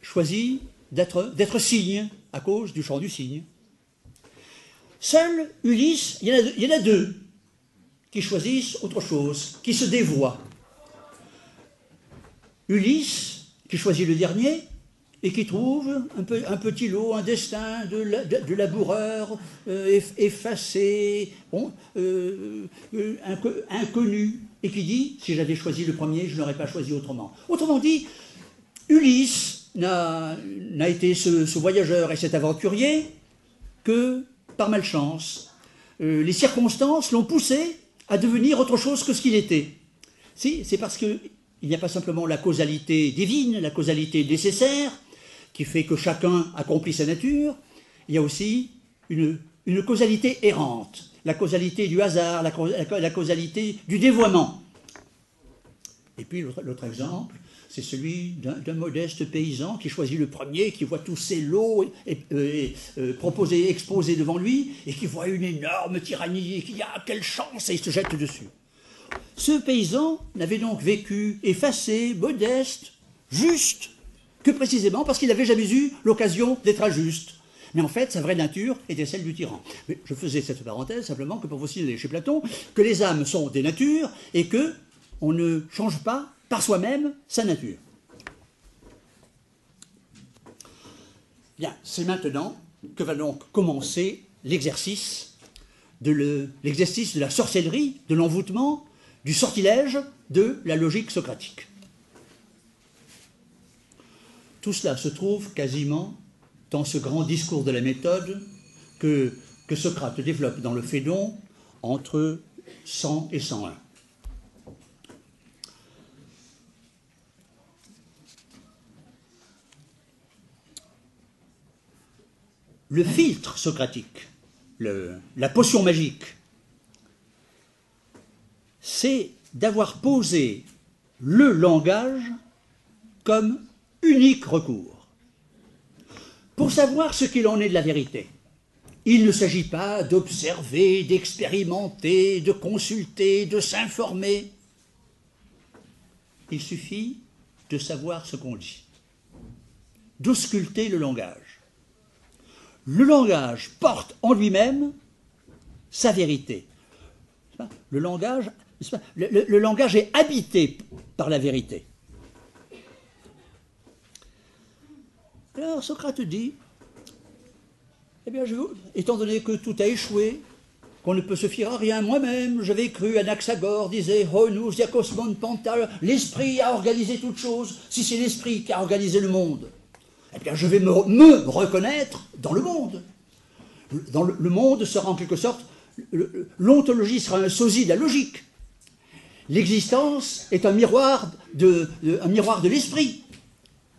choisit d'être cygne à cause du chant du cygne. Seul Ulysse, il y, en a deux, qui choisissent autre chose, qui se dévoient. Ulysse, qui choisit le dernier, et qui trouve un, petit lot, un destin de, laboureur euh, effacé, euh, inconnu, et qui dit, si j'avais choisi le premier, je n'aurais pas choisi autrement. Autrement dit, Ulysse n'a été ce, voyageur et cet aventurier que par malchance. Euh, les circonstances l'ont poussé à devenir autre chose que ce qu'il était. Si, c'est parce qu'il n'y a pas simplement la causalité divine, la causalité nécessaire, qui fait que chacun accomplit sa nature, il y a aussi une, causalité errante la causalité du hasard, la, causalité du dévoiement. Et puis l'autre exemple, c'est celui d'un modeste paysan qui choisit le premier, qui voit tous ses lots euh, euh, proposés, exposés devant lui, et qui voit une énorme tyrannie, et qui dit Ah, quelle chance Et il se jette dessus. Ce paysan n'avait donc vécu effacé, modeste, juste, que précisément parce qu'il n'avait jamais eu l'occasion d'être injuste. Mais en fait, sa vraie nature était celle du tyran. Je faisais cette parenthèse simplement que pour vous signaler chez Platon que les âmes sont des natures et que on ne change pas par soi-même sa nature. Bien, c'est maintenant que va donc commencer l'exercice de, l'exercice de la sorcellerie, de l'envoûtement, du sortilège, de la logique socratique. Tout cela se trouve quasiment dans ce grand discours de la méthode que, Socrate développe dans le Phédon entre 100 et 101. Le filtre socratique, la potion magique, c'est d'avoir posé le langage comme unique recours pour savoir ce qu'il en est de la vérité. Il ne s'agit pas d'observer, d'expérimenter, de consulter, de s'informer. Il suffit de savoir ce qu'on dit, d'ausculter le langage. Le langage porte en lui-même sa vérité. Le langage, le, langage est habité par la vérité. Alors Socrate dit, eh bien, je, étant donné que tout a échoué, qu'on ne peut se fier à rien, moi-même, j'avais cru, Anaxagore disait, Honus diakosmon pantal, l'esprit a organisé toute chose, si c'est l'esprit qui a organisé le monde, eh bien, je vais me, reconnaître dans le monde. Dans le, monde sera en quelque sorte, l'ontologie sera un sosie de la logique. L'existence est un miroir de, l'esprit.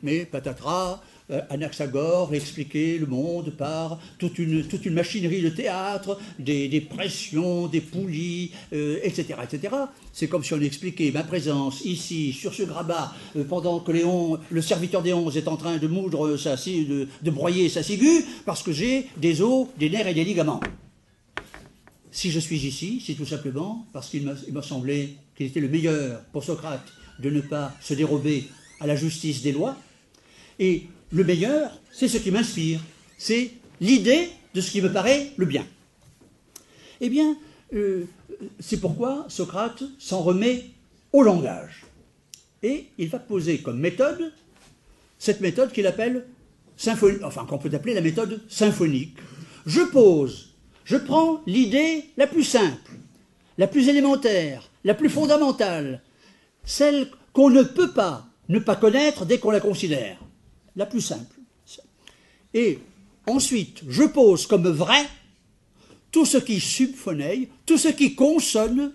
Mais patatras, euh, Anaxagore expliquait le monde par toute une, machinerie de théâtre, des, pressions, des poulies, etc. Euh, etc. C'est comme si on expliquait ma présence ici, sur ce grabat, euh, pendant que le serviteur des onze est en train de moudre, sa, de, de broyer sa ciguë, parce que j'ai des os, des nerfs et des ligaments. Si je suis ici, c'est tout simplement parce qu'il m'a semblé qu'il était le meilleur pour Socrate de ne pas se dérober à la justice des lois. Et le meilleur, c'est ce qui m'inspire, c'est l'idée de ce qui me paraît le bien. Eh bien, euh, c'est pourquoi Socrate s'en remet au langage. Et il va poser comme méthode cette méthode qu'il appelle enfin qu'on peut appeler la méthode symphonique. Je pose, je prends l'idée la plus simple, la plus élémentaire, la plus fondamentale, celle qu'on ne peut pas ne pas connaître dès qu'on la considère la plus simple. Et ensuite, je pose comme vrai tout ce qui subphoneille, tout ce qui consonne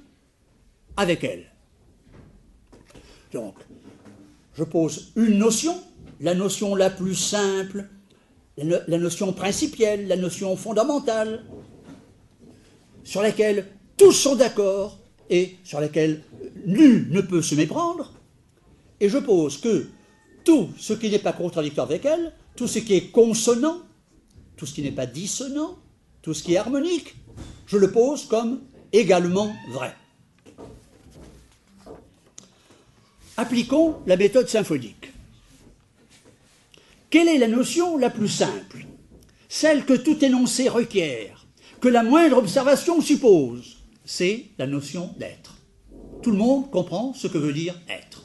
avec elle. Donc, je pose une notion, la notion la plus simple, la notion principielle, la notion fondamentale, sur laquelle tous sont d'accord et sur laquelle nul ne peut se méprendre, et je pose que tout ce qui n'est pas contradictoire avec elle, tout ce qui est consonant, tout ce qui n'est pas dissonant, tout ce qui est harmonique, je le pose comme également vrai. Appliquons la méthode symphonique. Quelle est la notion la plus simple? Celle que tout énoncé requiert, que la moindre observation suppose. C'est la notion d'être. Tout le monde comprend ce que veut dire être.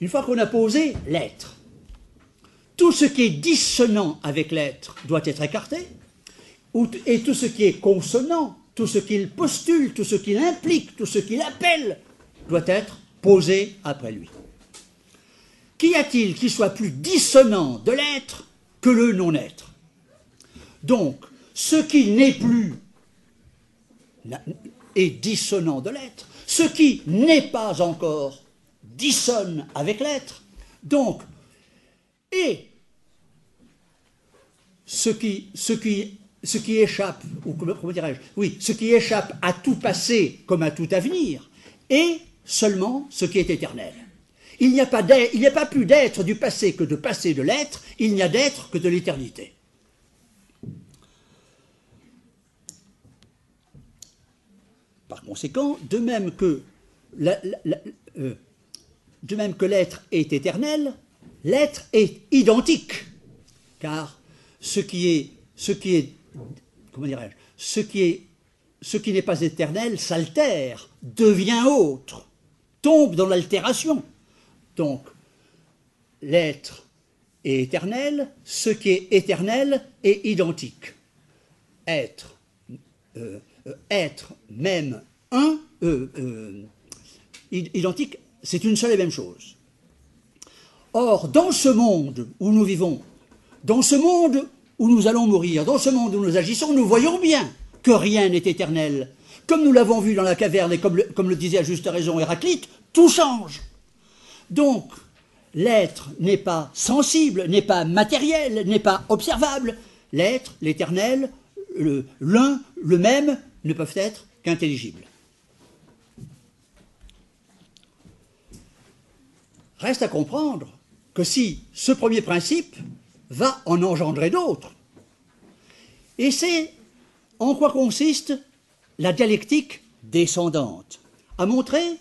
Une fois qu'on a posé l'être, tout ce qui est dissonant avec l'être doit être écarté, et tout ce qui est consonant, tout ce qu'il postule, tout ce qu'il implique, tout ce qu'il appelle, doit être posé après lui. Qu'y a-t-il qui soit plus dissonant de l'être que le non-être? Donc, ce qui n'est plus est dissonant de l'être, ce qui n'est pas encore dissonne avec l'être. Donc, et ce qui, échappe, ou comment dirais-je, oui, ce qui échappe à tout passé comme à tout avenir, est seulement ce qui est éternel. Il n'y a pas, a pas plus d'être du passé que de passé de l'être, il n'y a d'être que de l'éternité. Par conséquent, de même que la, euh, de même que l'être est éternel, l'être est identique. Car ce qui est, ce qui n'est pas éternel s'altère, devient autre, tombe dans l'altération. Donc, l'être est éternel, ce qui est éternel est identique. Être, euh, être même un, euh, identique c'est une seule et même chose. Or, dans ce monde où nous vivons, dans ce monde où nous allons mourir, dans ce monde où nous agissons, nous voyons bien que rien n'est éternel. Comme nous l'avons vu dans la caverne et comme le disait à juste raison Héraclite, tout change. Donc, l'être n'est pas sensible, n'est pas matériel, n'est pas observable. L'être, l'éternel, l'un, le même ne peuvent être qu'intelligibles. Reste à comprendre que si ce premier principe va en engendrer d'autres, Et c'est en quoi consiste la dialectique descendante À montrer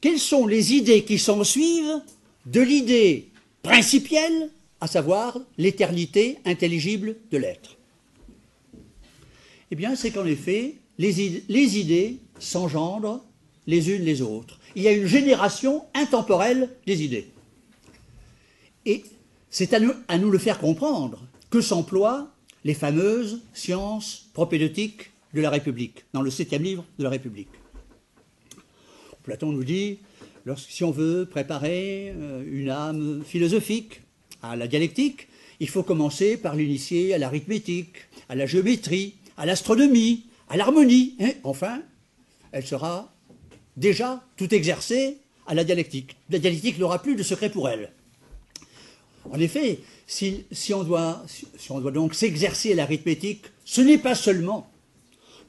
quelles sont les idées qui s'en suivent de l'idée principielle, à savoir l'éternité intelligible de l'être. Eh bien, c'est qu'en effet, les, idées s'engendrent les unes les autres. Il y a une génération intemporelle des idées. Et c'est à nous, à nous le faire comprendre que s'emploient les fameuses sciences propédeutiques de la République, dans le septième livre de la République. Platon nous dit, si on veut préparer euh, une âme philosophique à la dialectique, il faut commencer par l'initier à l'arithmétique, à la géométrie, à l'astronomie, à l'harmonie. Hein. enfin, elle sera déjà tout exercée à la dialectique. La dialectique n'aura plus de secret pour elle. En effet, si, on, doit, si on doit donc s'exercer à l'arithmétique, ce n'est pas seulement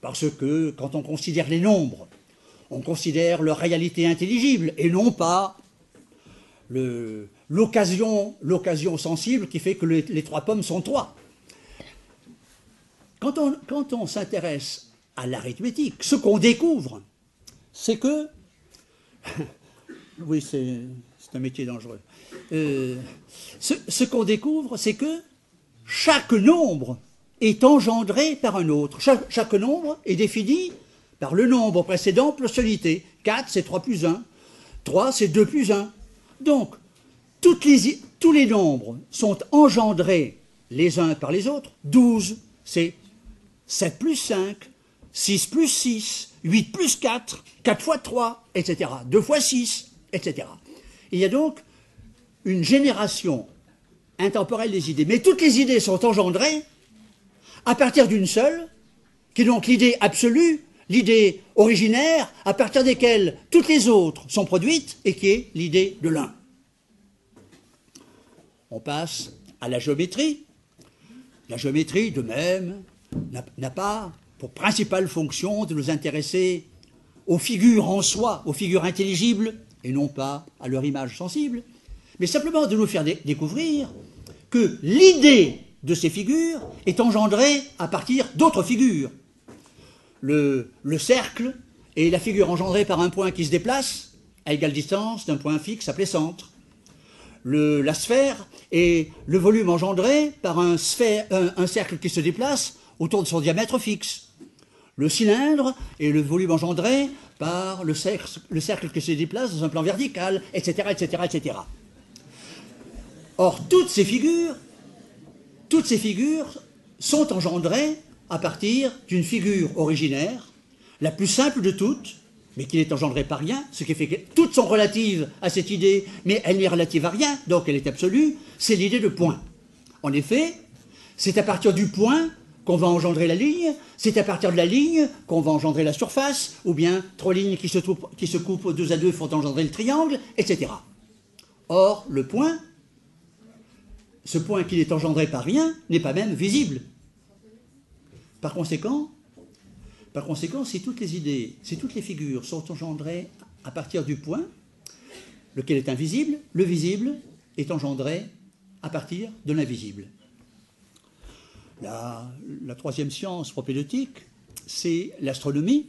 parce que quand on considère les nombres, on considère leur réalité intelligible et non pas l'occasion sensible qui fait que les, trois pommes sont trois. Quand on, s'intéresse à l'arithmétique, ce qu'on découvre, c'est que... oui, c'est un métier dangereux. Euh, ce, qu'on découvre, c'est que chaque nombre est engendré par un autre. chaque nombre est défini par le nombre précédent plus solité. 4, c'est 3 plus 1. 3, c'est 2 plus 1. Donc, tous les nombres sont engendrés les uns par les autres. 12, c'est 7 plus 5, 6 plus 6, 8 plus 4, 4 fois 3, etc. 2 fois 6, etc. Il y a donc une génération intemporelle des idées. Mais toutes les idées sont engendrées à partir d'une seule, qui est donc l'idée absolue l'idée originaire à partir desquelles toutes les autres sont produites et qui est l'idée de l'un. On passe à la géométrie. La géométrie, de même, n'a pas pour principale fonction de nous intéresser aux figures en soi, aux figures intelligibles, et non pas à leur image sensible, mais simplement de nous faire découvrir que l'idée de ces figures est engendrée à partir d'autres figures, le, cercle est la figure engendrée par un point qui se déplace à égale distance d'un point fixe appelé centre. la sphère est le volume engendré par un, cercle qui se déplace autour de son diamètre fixe. Le cylindre est le volume engendré par le cercle, le cercle qui se déplace dans un plan vertical, etc., etc., etc. Or, toutes ces figures, toutes ces figures sont engendrées à partir d'une figure originaire, la plus simple de toutes, mais qui n'est engendrée par rien, ce qui fait que toutes sont relatives à cette idée, mais elle n'est relative à rien, donc elle est absolue, c'est l'idée de point. En effet, c'est à partir du point qu'on va engendrer la ligne, c'est à partir de la ligne qu'on va engendrer la surface, ou bien trois lignes qui se, coupent deux à deux font engendrer le triangle, etc. Or, le point, ce point qui n'est engendré par rien, n'est pas même visible. Par conséquent, si toutes les idées, si toutes les figures sont engendrées à partir du point, lequel est invisible, le visible est engendré à partir de l'invisible. La, troisième science propédeutique, c'est l'astronomie.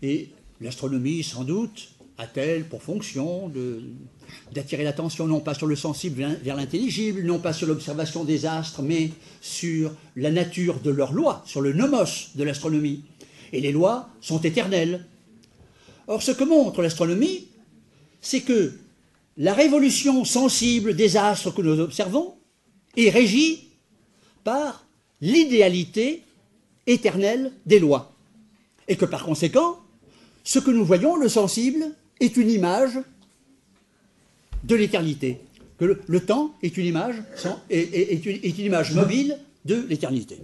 Et l'astronomie, sans doute, a-t-elle pour fonction d'attirer l'attention non pas sur le sensible vers l'intelligible, non pas sur l'observation des astres, mais sur la nature de leurs lois, sur le nomos de l'astronomie. Et les lois sont éternelles. Or, ce que montre l'astronomie, c'est que la révolution sensible des astres que nous observons est régie par l'idéalité éternelle des lois. Et que par conséquent, ce que nous voyons, le sensible, est une image de l'éternité. Que le, temps est une image, mobile de l'éternité.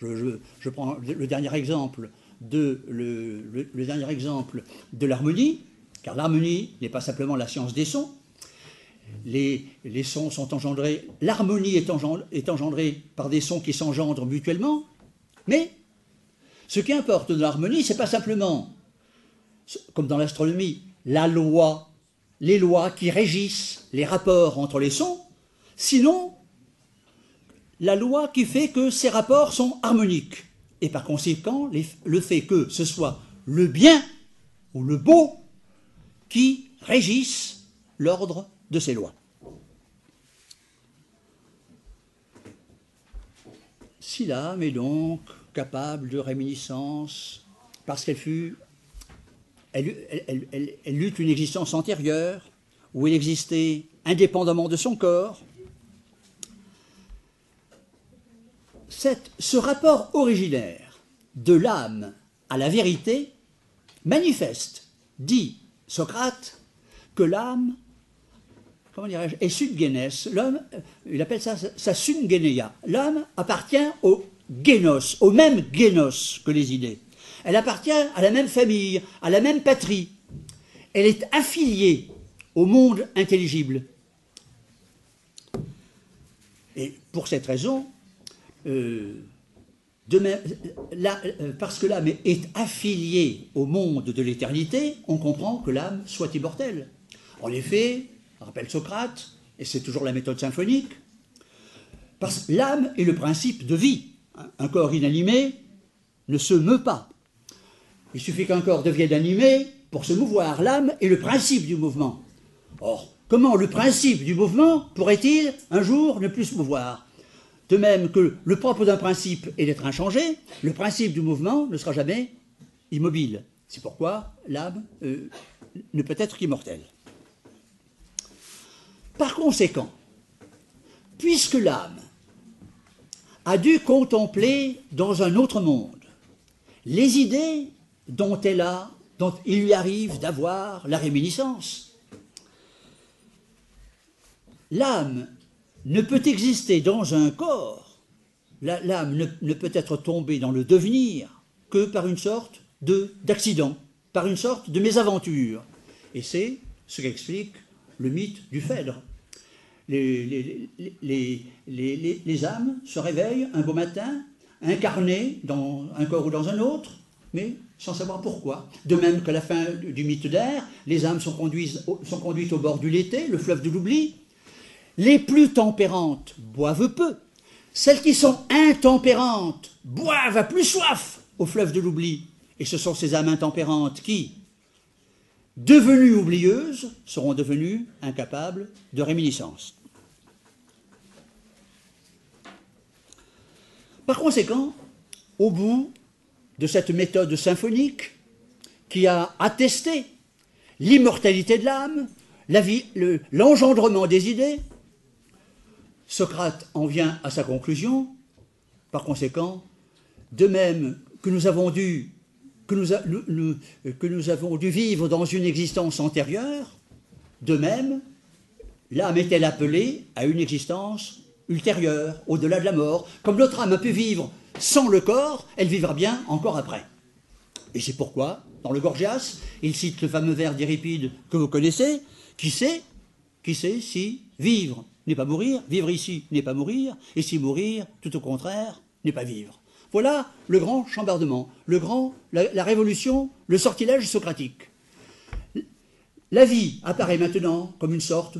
Je, prends le, dernier exemple de l'harmonie, car l'harmonie n'est pas simplement la science des sons. Les, sons sont engendrés, l'harmonie est, engendrée par des sons qui s'engendrent mutuellement, mais ce qui importe de l'harmonie, c'est pas simplement comme dans l'astronomie, la loi, les lois qui régissent les rapports entre les sons, sinon la loi qui fait que ces rapports sont harmoniques. Et par conséquent, le fait que ce soit le bien ou le beau qui régisse l'ordre de ces lois. Si l'âme est donc capable de réminiscence, parce qu'elle fut, elle, eut une existence antérieure, où elle existait indépendamment de son corps, ce rapport originaire de l'âme à la vérité manifeste, dit Socrate, que l'âme comment dirais-je, et sudgenes, l'homme, il appelle ça sa sungeneia. L'homme appartient au génos, au même génos que les idées. Elle appartient à la même famille, à la même patrie. Elle est affiliée au monde intelligible. Et pour cette raison, euh, euh, parce que l'âme est affiliée au monde de l'éternité, on comprend que l'âme soit immortelle. En effet, rappelle Socrate, et c'est toujours la méthode symphonique, parce que l'âme est le principe de vie. Un corps inanimé ne se meut pas. Il suffit qu'un corps devienne animé pour se mouvoir. L'âme est le principe du mouvement. Or, comment le principe du mouvement pourrait-il un jour ne plus se mouvoir? De même que le propre d'un principe est d'être inchangé, le principe du mouvement ne sera jamais immobile. C'est pourquoi l'âme euh, ne peut être qu'immortelle. Par conséquent, puisque l'âme a dû contempler dans un autre monde les idées dont elle a, dont il lui arrive d'avoir la réminiscence, l'âme ne peut exister dans un corps, l'âme ne, peut être tombée dans le devenir que par une sorte d'accident, par une sorte de mésaventure. Et c'est ce qu'explique le mythe du Phèdre. Les, les, âmes se réveillent un beau matin, incarnées dans un corps ou dans un autre, mais sans savoir pourquoi. De même qu'à la fin du mythe d'air, les âmes sont, conduites, sont conduites au bord du Lété, le fleuve de l'oubli. Les plus tempérantes boivent peu. Celles qui sont intempérantes boivent à plus soif au fleuve de l'oubli. Et ce sont ces âmes intempérantes qui, devenues oublieuses, seront devenues incapables de réminiscence. Par conséquent, au bout de cette méthode symphonique qui a attesté l'immortalité de l'âme, l'engendrement des idées, Socrate en vient à sa conclusion. Par conséquent, de même que nous avons dû que nous, avons dû vivre dans une existence antérieure, de même, l'âme est-elle appelée à une existence ultérieure, au-delà de la mort? Comme notre âme a pu vivre sans le corps, elle vivra bien encore après. Et c'est pourquoi, dans le Gorgias, il cite le fameux vers d'Iripide que vous connaissez, qui sait, qui sait si vivre n'est pas mourir, vivre ici n'est pas mourir, et si mourir, tout au contraire, n'est pas vivre. Voilà le grand chambardement, la, révolution, le sortilège socratique. La vie apparaît maintenant comme une sorte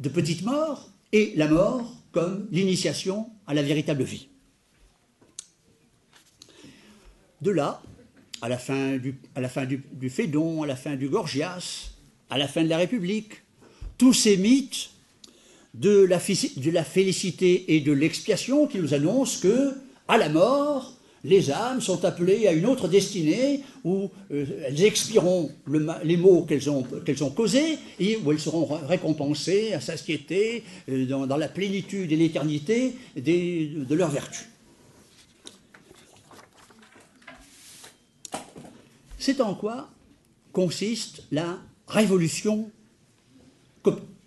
de petite mort et la mort comme l'initiation à la véritable vie. De là, à la fin du, à du, à la fin du Gorgias, à la fin de la République, tous ces mythes de la, félicité et de l'expiation qui nous annoncent que, à la mort, les âmes sont appelées à une autre destinée où euh, elles expireront les maux qu'elles ont, qu'elles ont causés et où elles seront récompensées à satiété euh, dans, dans, la plénitude et l'éternité de leurs vertus. C'est en quoi consiste la révolution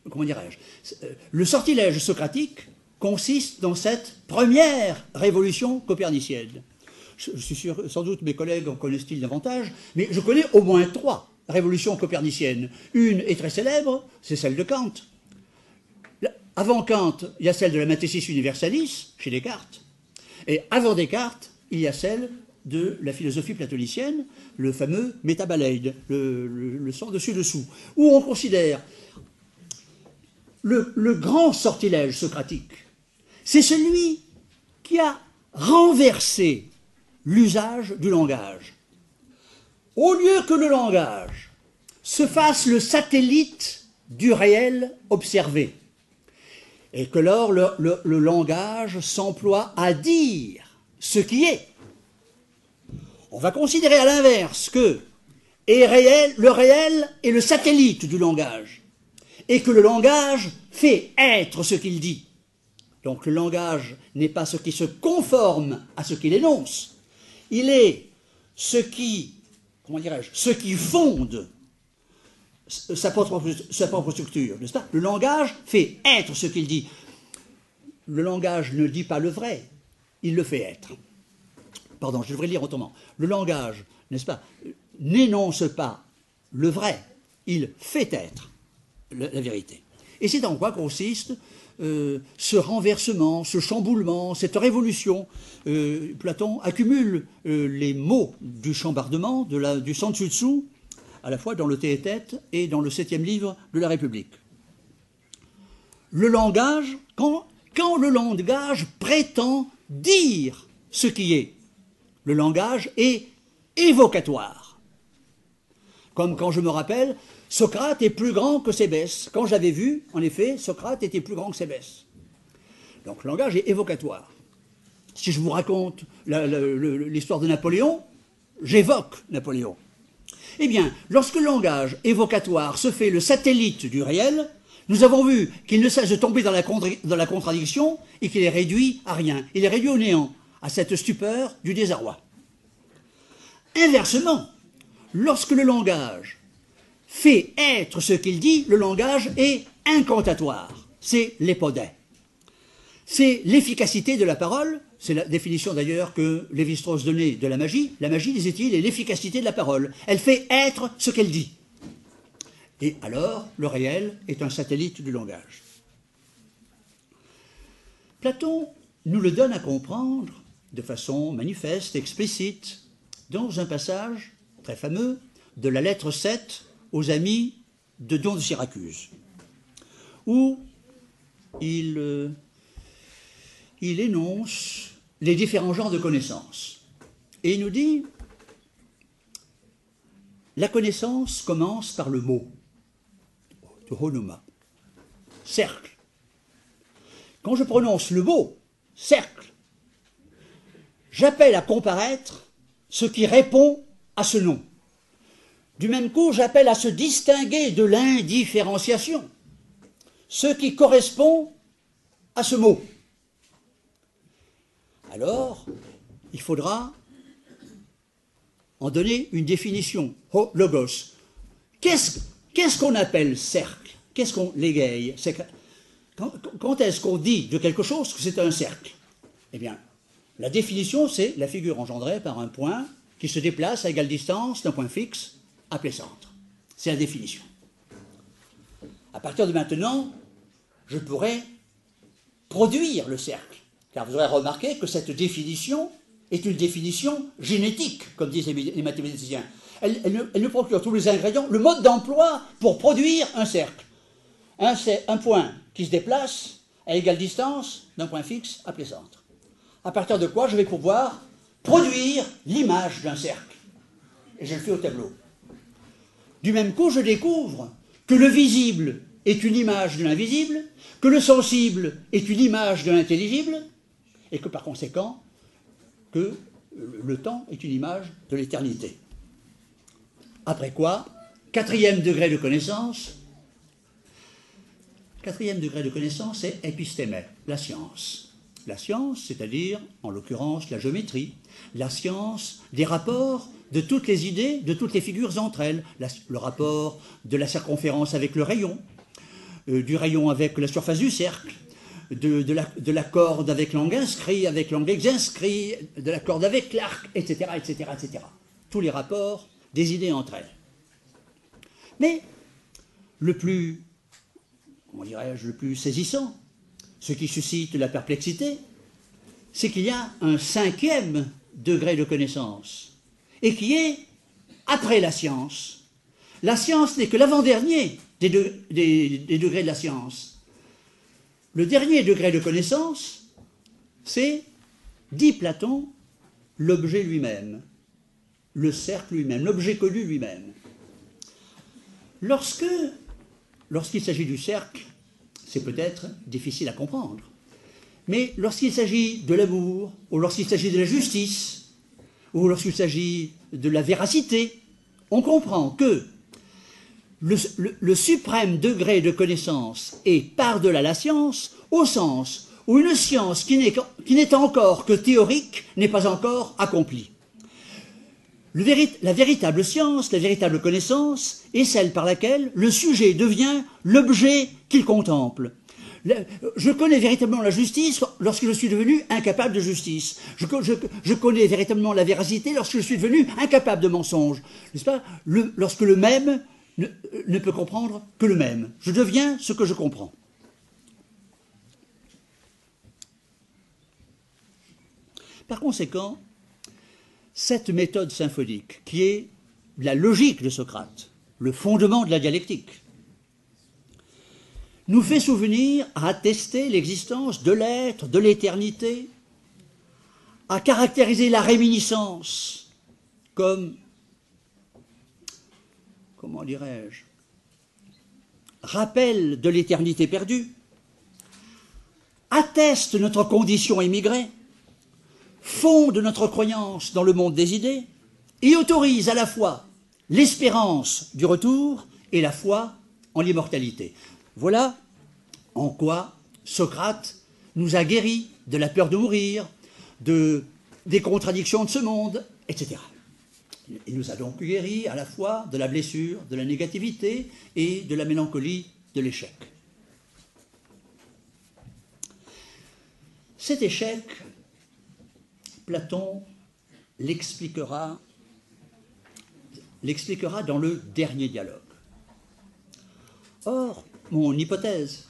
comment dirais-je, euh, le sortilège socratique consiste dans cette première révolution copernicienne. Je, suis sûr, sans doute mes collègues en connaissent-ils davantage, mais je connais au moins trois révolutions coperniciennes. Une est très célèbre, c'est celle de Kant. Avant Kant, il y a celle de la Mathesis Universalis, chez Descartes. Et avant Descartes, il y a celle de la philosophie platonicienne, le fameux métabaleide, le, le, le sens dessus-dessous, où on considère le, grand sortilège socratique, c'est celui qui a renversé l'usage du langage. Au lieu que le langage se fasse le satellite du réel observé, et que lors le, langage s'emploie à dire ce qui est, on va considérer à l'inverse que le réel est le satellite du langage, et que le langage fait être ce qu'il dit. Donc le langage n'est pas ce qui se conforme à ce qu'il énonce, il est ce qui, fonde sa propre, sa propre structure, n'est-ce pas? Le langage fait être ce qu'il dit. Le langage ne dit pas le vrai, il le fait être. Pardon, je devrais lire autrement. Le langage, n'est-ce pas, n'énonce pas le vrai, il fait être la vérité. Et c'est en quoi consiste euh, ce renversement, ce chamboulement, cette révolution? Euh, Platon accumule euh, les mots du chambardement, de la, du Sansutsu, à la fois dans le Théétète et dans le septième livre de la République. Le langage, quand, quand le langage prétend dire ce qui est, le langage est évocatoire. Comme quand je me rappelle Socrate est plus grand que Sébès. Quand j'avais vu, en effet, Socrate était plus grand que Sébès. Donc le langage est évocatoire. Si je vous raconte l'histoire de Napoléon, j'évoque Napoléon. Eh bien, lorsque le langage évocatoire se fait le satellite du réel, nous avons vu qu'il ne cesse de tomber dans la, dans la contradiction et qu'il est réduit à rien. Il est réduit au néant, à cette stupeur du désarroi. Inversement, lorsque le langage fait être ce qu'il dit, le langage est incantatoire. C'est l'épodé. C'est l'efficacité de la parole, c'est la définition d'ailleurs que Lévi-Strauss donnait de la magie. La magie, disait-il, est l'efficacité de la parole. Elle fait être ce qu'elle dit. Et alors, le réel est un satellite du langage. Platon nous le donne à comprendre de façon manifeste, explicite, dans un passage très fameux de la lettre 7 aux amis de Don de Syracuse, où il, euh, il énonce les différents genres de connaissances. Et il nous dit, la connaissance commence par le mot, honoma, cercle. Quand je prononce le mot cercle, j'appelle à comparaître ce qui répond à ce nom. Du même coup, j'appelle à se distinguer de l'indifférenciation, ce qui correspond à ce mot. Alors, il faudra en donner une définition. Ho, logos. Qu'est-ce qu'on appelle cercle? Qu'est-ce qu'on l'égaye quand est-ce qu'on dit de quelque chose que c'est un cercle? Eh bien, la définition, c'est la figure engendrée par un point qui se déplace à égale distance d'un point fixe appelé centre. C'est la définition. À partir de maintenant, je pourrais produire le cercle. Car vous aurez remarqué que cette définition est une définition génétique, comme disent les mathématiciens. Elle, nous procure tous les ingrédients, le mode d'emploi pour produire un cercle. Un, un point qui se déplace à égale distance d'un point fixe appelé centre. À partir de quoi je vais pouvoir produire l'image d'un cercle. Et je le fais au tableau. Du même coup, je découvre que le visible est une image de l'invisible, que le sensible est une image de l'intelligible, et que par conséquent, que le temps est une image de l'éternité. Après quoi, quatrième degré de connaissance, quatrième degré de connaissance, c'est épistémé, la science. La science, c'est-à-dire, en l'occurrence, la géométrie, la science des rapports de toutes les idées, de toutes les figures entre elles, le rapport de la circonférence avec le rayon, euh, du rayon avec la surface du cercle, de, la, corde avec l'angle inscrit, avec l'angle inscrit, de la corde avec l'arc, etc., etc., etc. Tous les rapports des idées entre elles. Mais le plus, comment dirais-je, le plus saisissant, ce qui suscite la perplexité, c'est qu'il y a un cinquième degré de connaissance, et qui est après la science. La science n'est que l'avant-dernier des, degrés de la science. Le dernier degré de connaissance, c'est, dit Platon, l'objet lui-même, le cercle lui-même, l'objet connu lui-même. Lorsqu'il s'agit du cercle, c'est peut-être difficile à comprendre. Mais lorsqu'il s'agit de l'amour, ou lorsqu'il s'agit de la justice, ou lorsqu'il s'agit de la véracité, on comprend que le, suprême degré de connaissance est par-delà la science, au sens où une science qui n'est encore que théorique n'est pas encore accomplie. La véritable science, la véritable connaissance, est celle par laquelle le sujet devient l'objet qu'il contemple. Je connais véritablement la justice lorsque je suis devenu incapable de justice. Je, connais véritablement la véracité lorsque je suis devenu incapable de mensonge. N'est-ce pas? Lorsque le même ne, ne peut comprendre que le même. Je deviens ce que je comprends. Par conséquent, cette méthode symphonique, qui est la logique de Socrate, le fondement de la dialectique, nous fait souvenir à attester l'existence de l'être, de l'éternité, à caractériser la réminiscence comme, comment dirais-je, rappel de l'éternité perdue, atteste notre condition émigrée, fonde notre croyance dans le monde des idées et autorise à la fois l'espérance du retour et la foi en l'immortalité. Voilà en quoi Socrate nous a guéris de la peur de mourir, de, des contradictions de ce monde, etc. Il nous a donc guéris à la fois de la blessure, de la négativité et de la mélancolie de l'échec. Cet échec, Platon l'expliquera dans le dernier dialogue. Or, mon hypothèse,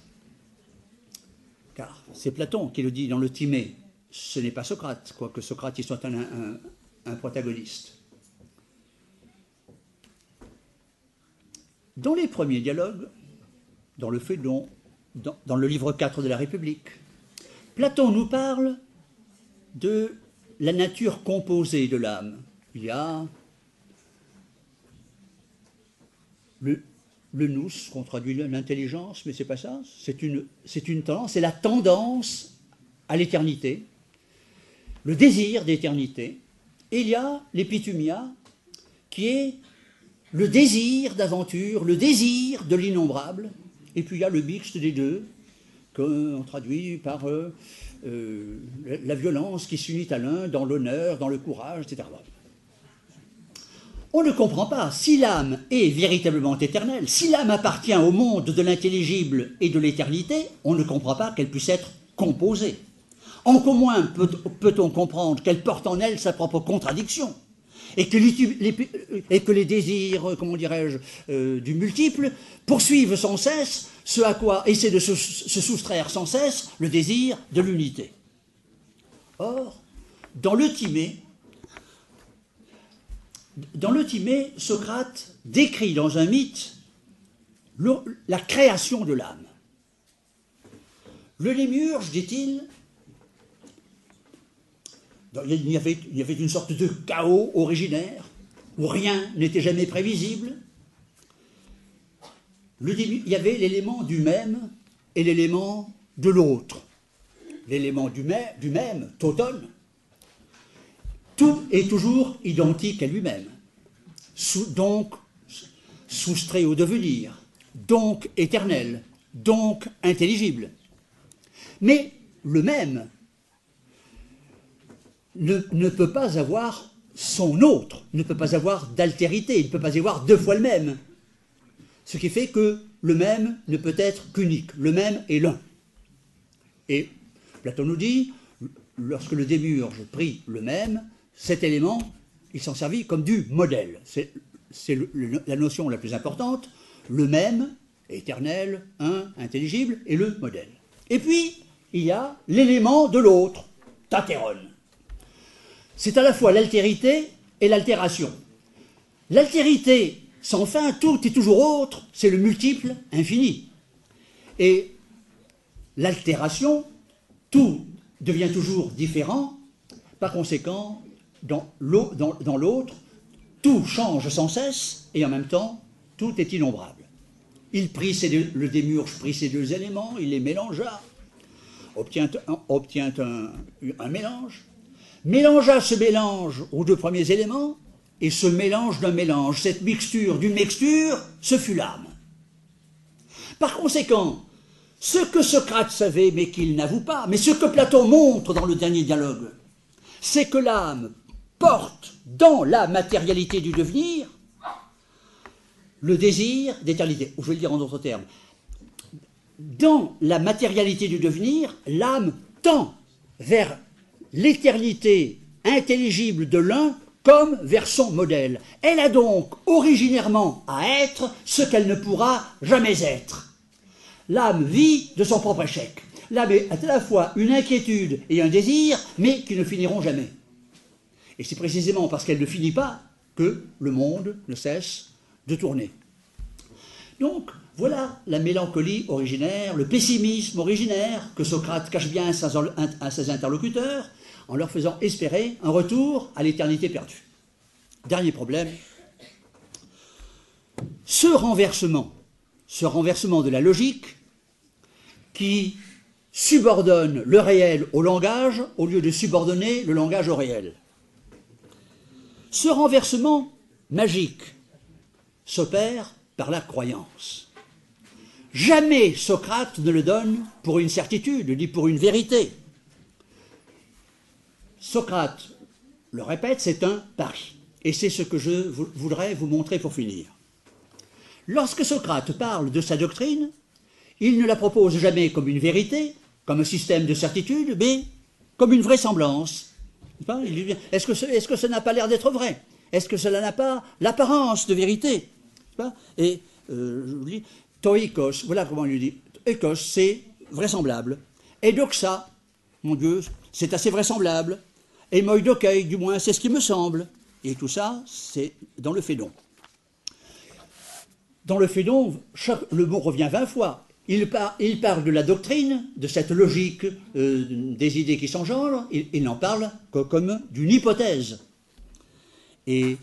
car c'est Platon qui le dit dans le Timée, ce n'est pas Socrate, quoique Socrate y soit un, protagoniste. Dans les premiers dialogues, dans le dans le livre 4 de la République, Platon nous parle de la nature composée de l'âme. Il y a le, nous, qu'on traduit l'intelligence, mais c'est pas ça. C'est une, c'est une tendance, c'est la tendance à l'éternité, le désir d'éternité. Et il y a l'épitumia, qui est le désir d'aventure, le désir de l'innombrable. Et puis il y a le mixte des deux, qu'on traduit par euh, euh, la violence qui s'unit à l'un dans l'honneur, dans le courage, etc. On ne comprend pas. Si l'âme est véritablement éternelle, si l'âme appartient au monde de l'intelligible et de l'éternité, on ne comprend pas qu'elle puisse être composée. Encore moins peut-on comprendre qu'elle porte en elle sa propre contradiction. Et que, les, désirs, comment dirais-je, euh, du multiple poursuivent sans cesse ce à quoi essaie de se, soustraire sans cesse le désir de l'unité. Or, dans le Timée, Socrate décrit dans un mythe la création de l'âme. Le lémurge, dit-il, il y avait une sorte de chaos originaire où rien n'était jamais prévisible. Il y avait l'élément du même et l'élément de l'autre. L'élément du, même, Totone, tout est toujours identique à lui-même. donc soustrait au devenir, donc éternel, donc intelligible. Mais le même ne, peut pas avoir son autre, ne peut pas avoir d'altérité, il ne peut pas y avoir deux fois le même. Ce qui fait que le même ne peut être qu'unique, le même est l'un. Et Platon nous dit, lorsque le démurge prit le même, cet élément, il s'en servit comme du modèle. C'est la notion la plus importante, le même, éternel, un, intelligible, et le modèle. Et puis, il y a l'élément de l'autre, tatéron. C'est à la fois l'altérité et l'altération. L'altérité sans fin, tout est toujours autre, c'est le multiple infini. Et l'altération, tout devient toujours différent. Par conséquent, dans l'autre, tout change sans cesse et en même temps, tout est innombrable. Il prit le démurge prit ces deux éléments, il les mélangea, obtient, un mélange, mélangea ce mélange aux deux premiers éléments, et ce mélange d'un mélange, cette mixture d'une mixture, ce fut l'âme. Par conséquent, ce que Socrate savait mais qu'il n'avoue pas, mais ce que Platon montre dans le dernier dialogue, c'est que l'âme porte dans la matérialité du devenir le désir d'éternité. Ou je vais le dire en d'autres termes. Dans la matérialité du devenir, l'âme tend vers l'éternité intelligible de l'un comme vers son modèle. Elle a donc originairement à être ce qu'elle ne pourra jamais être. L'âme vit de son propre échec. L'âme a à la fois une inquiétude et un désir, mais qui ne finiront jamais. Et c'est précisément parce qu'elle ne finit pas que le monde ne cesse de tourner. Donc, voilà la mélancolie originaire, le pessimisme originaire que Socrate cache bien à ses interlocuteurs, en leur faisant espérer un retour à l'éternité perdue. Dernier problème, ce renversement, ce renversement de la logique qui subordonne le réel au langage au lieu de subordonner le langage au réel. Ce renversement magique s'opère par la croyance. Jamais Socrate ne le donne pour une certitude, ni pour une vérité. Socrate le répète, c'est un pari. Et c'est ce que je voudrais vous montrer pour finir. Lorsque Socrate parle de sa doctrine, il ne la propose jamais comme une vérité, comme un système de certitude, mais comme une vraisemblance. Est-ce que, ça n'a pas l'air d'être vrai? Est-ce que cela n'a pas l'apparence de vérité? Et euh, je vous dis, toikos, voilà comment on lui dit. Ekos, c'est vraisemblable. Et doxa, mon Dieu, c'est assez vraisemblable. Et Moïdokai, du moins, c'est ce qui me semble. Et tout ça, c'est dans le Fédon. Dans le Fédon, le mot revient vingt fois. Il, parle de la doctrine, de cette logique euh, des idées qui s'engendrent, il, il n'en parle que comme d'une hypothèse. Et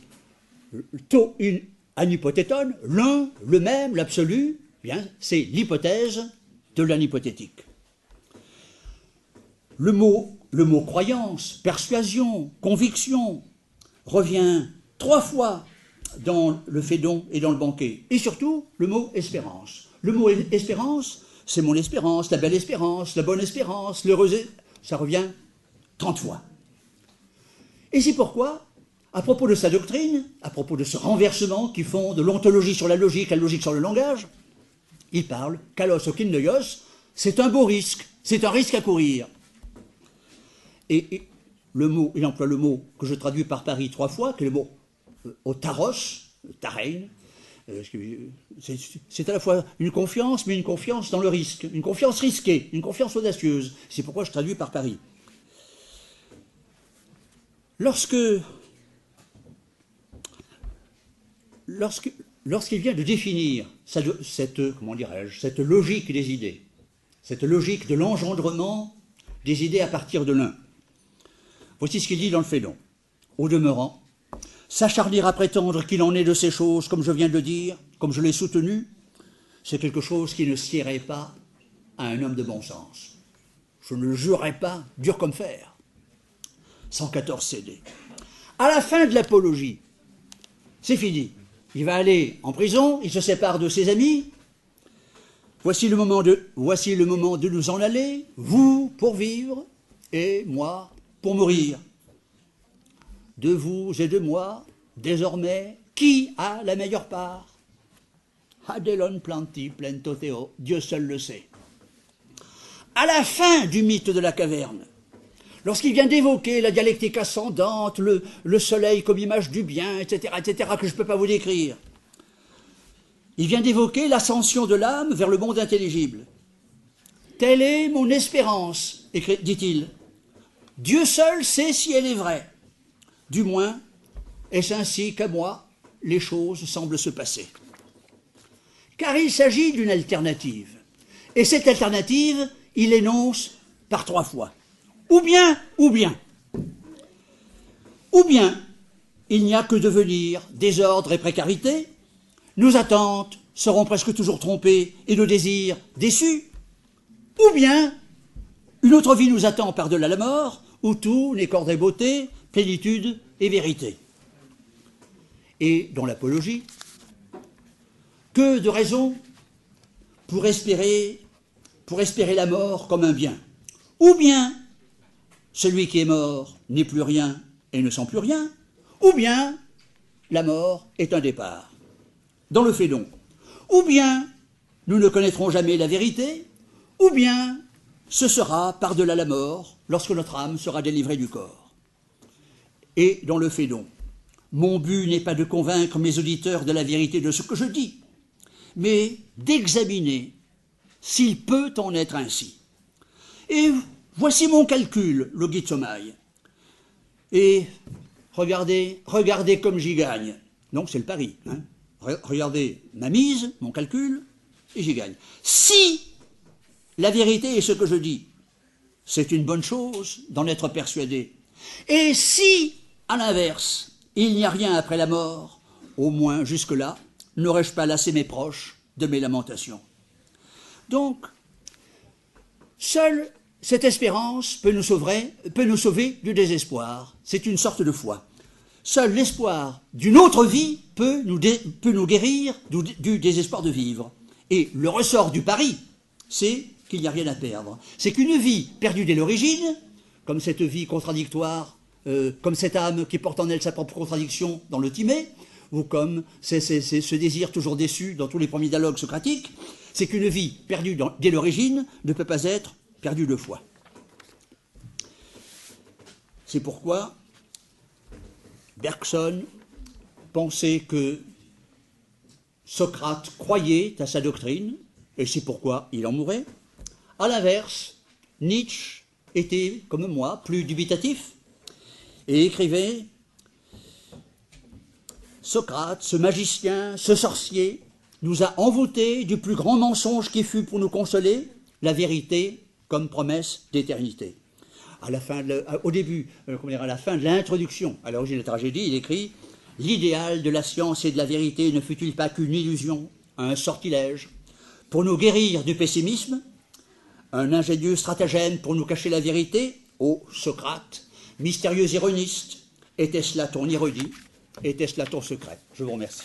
to in anhypothéton, l'un, le même, l'absolu, bien, c'est l'hypothèse de l'anhypothétique. Le mot le mot croyance, persuasion, conviction revient trois fois dans le Fédon et dans le banquet. Et surtout, le mot espérance. Le mot espérance, c'est mon espérance, la belle espérance, la bonne espérance, l'heureuse. Ça revient 30 fois. Et c'est pourquoi, à propos de sa doctrine, à propos de ce renversement qui font de l'ontologie sur la logique, la logique sur le langage, il parle, kalos okindoyos, c'est un beau risque, c'est un risque à courir. Et, le mot, il emploie le mot que je traduis par Paris trois fois, qui est le mot euh, au taros, tarein. Euh, c'est à la fois une confiance, mais une confiance dans le risque, une confiance risquée, une confiance audacieuse. C'est pourquoi je traduis par Paris. Lorsque, lorsqu'il vient de définir cette, comment dirais-je, cette logique des idées, cette logique de l'engendrement des idées à partir de l'un, Voici ce qu'il dit dans le Fédon. Au demeurant, s'acharner à prétendre qu'il en est de ces choses, comme je viens de le dire, comme je l'ai soutenu, c'est quelque chose qui ne siérait pas à un homme de bon sens. Je ne le jurerai pas, dur comme fer. 114 CD. À la fin de l'apologie, c'est fini. Il va aller en prison, il se sépare de ses amis. Voici le moment de, voici le moment de nous en aller, vous pour vivre et moi pour mourir. De vous et de moi, désormais, qui a la meilleure part? Adelon planti plentoteo, Dieu seul le sait. À la fin du mythe de la caverne, lorsqu'il vient d'évoquer la dialectique ascendante, le, le, soleil comme image du bien, etc., etc., que je ne peux pas vous décrire, il vient d'évoquer l'ascension de l'âme vers le monde intelligible. Telle est mon espérance, dit-il. Dieu seul sait si elle est vraie. Du moins, est-ce ainsi qu'à moi les choses semblent se passer. Car il s'agit d'une alternative. Et cette alternative, il énonce par trois fois. Ou bien, ou bien. Ou bien, il n'y a que devenir, désordre et précarité. Nos attentes seront presque toujours trompées et nos désirs déçus. Ou bien, une autre vie nous attend par-delà la mort, où tout n'est qu'ordre et beauté, plénitude et vérité. Et dans l'apologie, que de raisons pour espérer, pour espérer la mort comme un bien? Ou bien, celui qui est mort n'est plus rien et ne sent plus rien, ou bien la mort est un départ. Dans le fait donc, ou bien nous ne connaîtrons jamais la vérité, ou bien ce sera par-delà la mort lorsque notre âme sera délivrée du corps. Et dans le fait donc, mon but n'est pas de convaincre mes auditeurs de la vérité de ce que je dis, mais d'examiner s'il peut en être ainsi. Et voici mon calcul, le guide. Et regardez, regardez comme j'y gagne. Non, c'est le pari. Hein. Regardez ma mise, mon calcul, et j'y gagne. Si la vérité est ce que je dis, c'est une bonne chose d'en être persuadé. Et si, à l'inverse, il n'y a rien après la mort, au moins jusque-là, n'aurais-je pas lassé mes proches de mes lamentations Donc, seule cette espérance peut nous, sauver, du désespoir. C'est une sorte de foi. Seul l'espoir d'une autre vie peut nous, guérir du, désespoir de vivre. Et le ressort du pari, c'est qu'il n'y a rien à perdre. C'est qu'une vie perdue dès l'origine, comme cette vie contradictoire, euh, comme cette âme qui porte en elle sa propre contradiction dans le timé, ou comme ce désir toujours déçu dans tous les premiers dialogues socratiques, c'est qu'une vie perdue dès l'origine ne peut pas être perdue deux fois. C'est pourquoi Bergson pensait que Socrate croyait à sa doctrine, et c'est pourquoi il en mourait. À l'inverse, Nietzsche était, comme moi, plus dubitatif, et écrivait Socrate, ce magicien, ce sorcier, nous a envoûtés du plus grand mensonge qui fut pour nous consoler, la vérité comme promesse d'éternité. Au début, euh, à la fin de l'introduction à l'origine de la tragédie, il écrit L'idéal de la science et de la vérité ne fut-il pas qu'une illusion, un sortilège, pour nous guérir du pessimisme, un ingénieux stratagème pour nous cacher la vérité? Ô Socrate, mystérieux ironiste, était-ce là ton ironie? Était-ce là ton secret? Je vous remercie.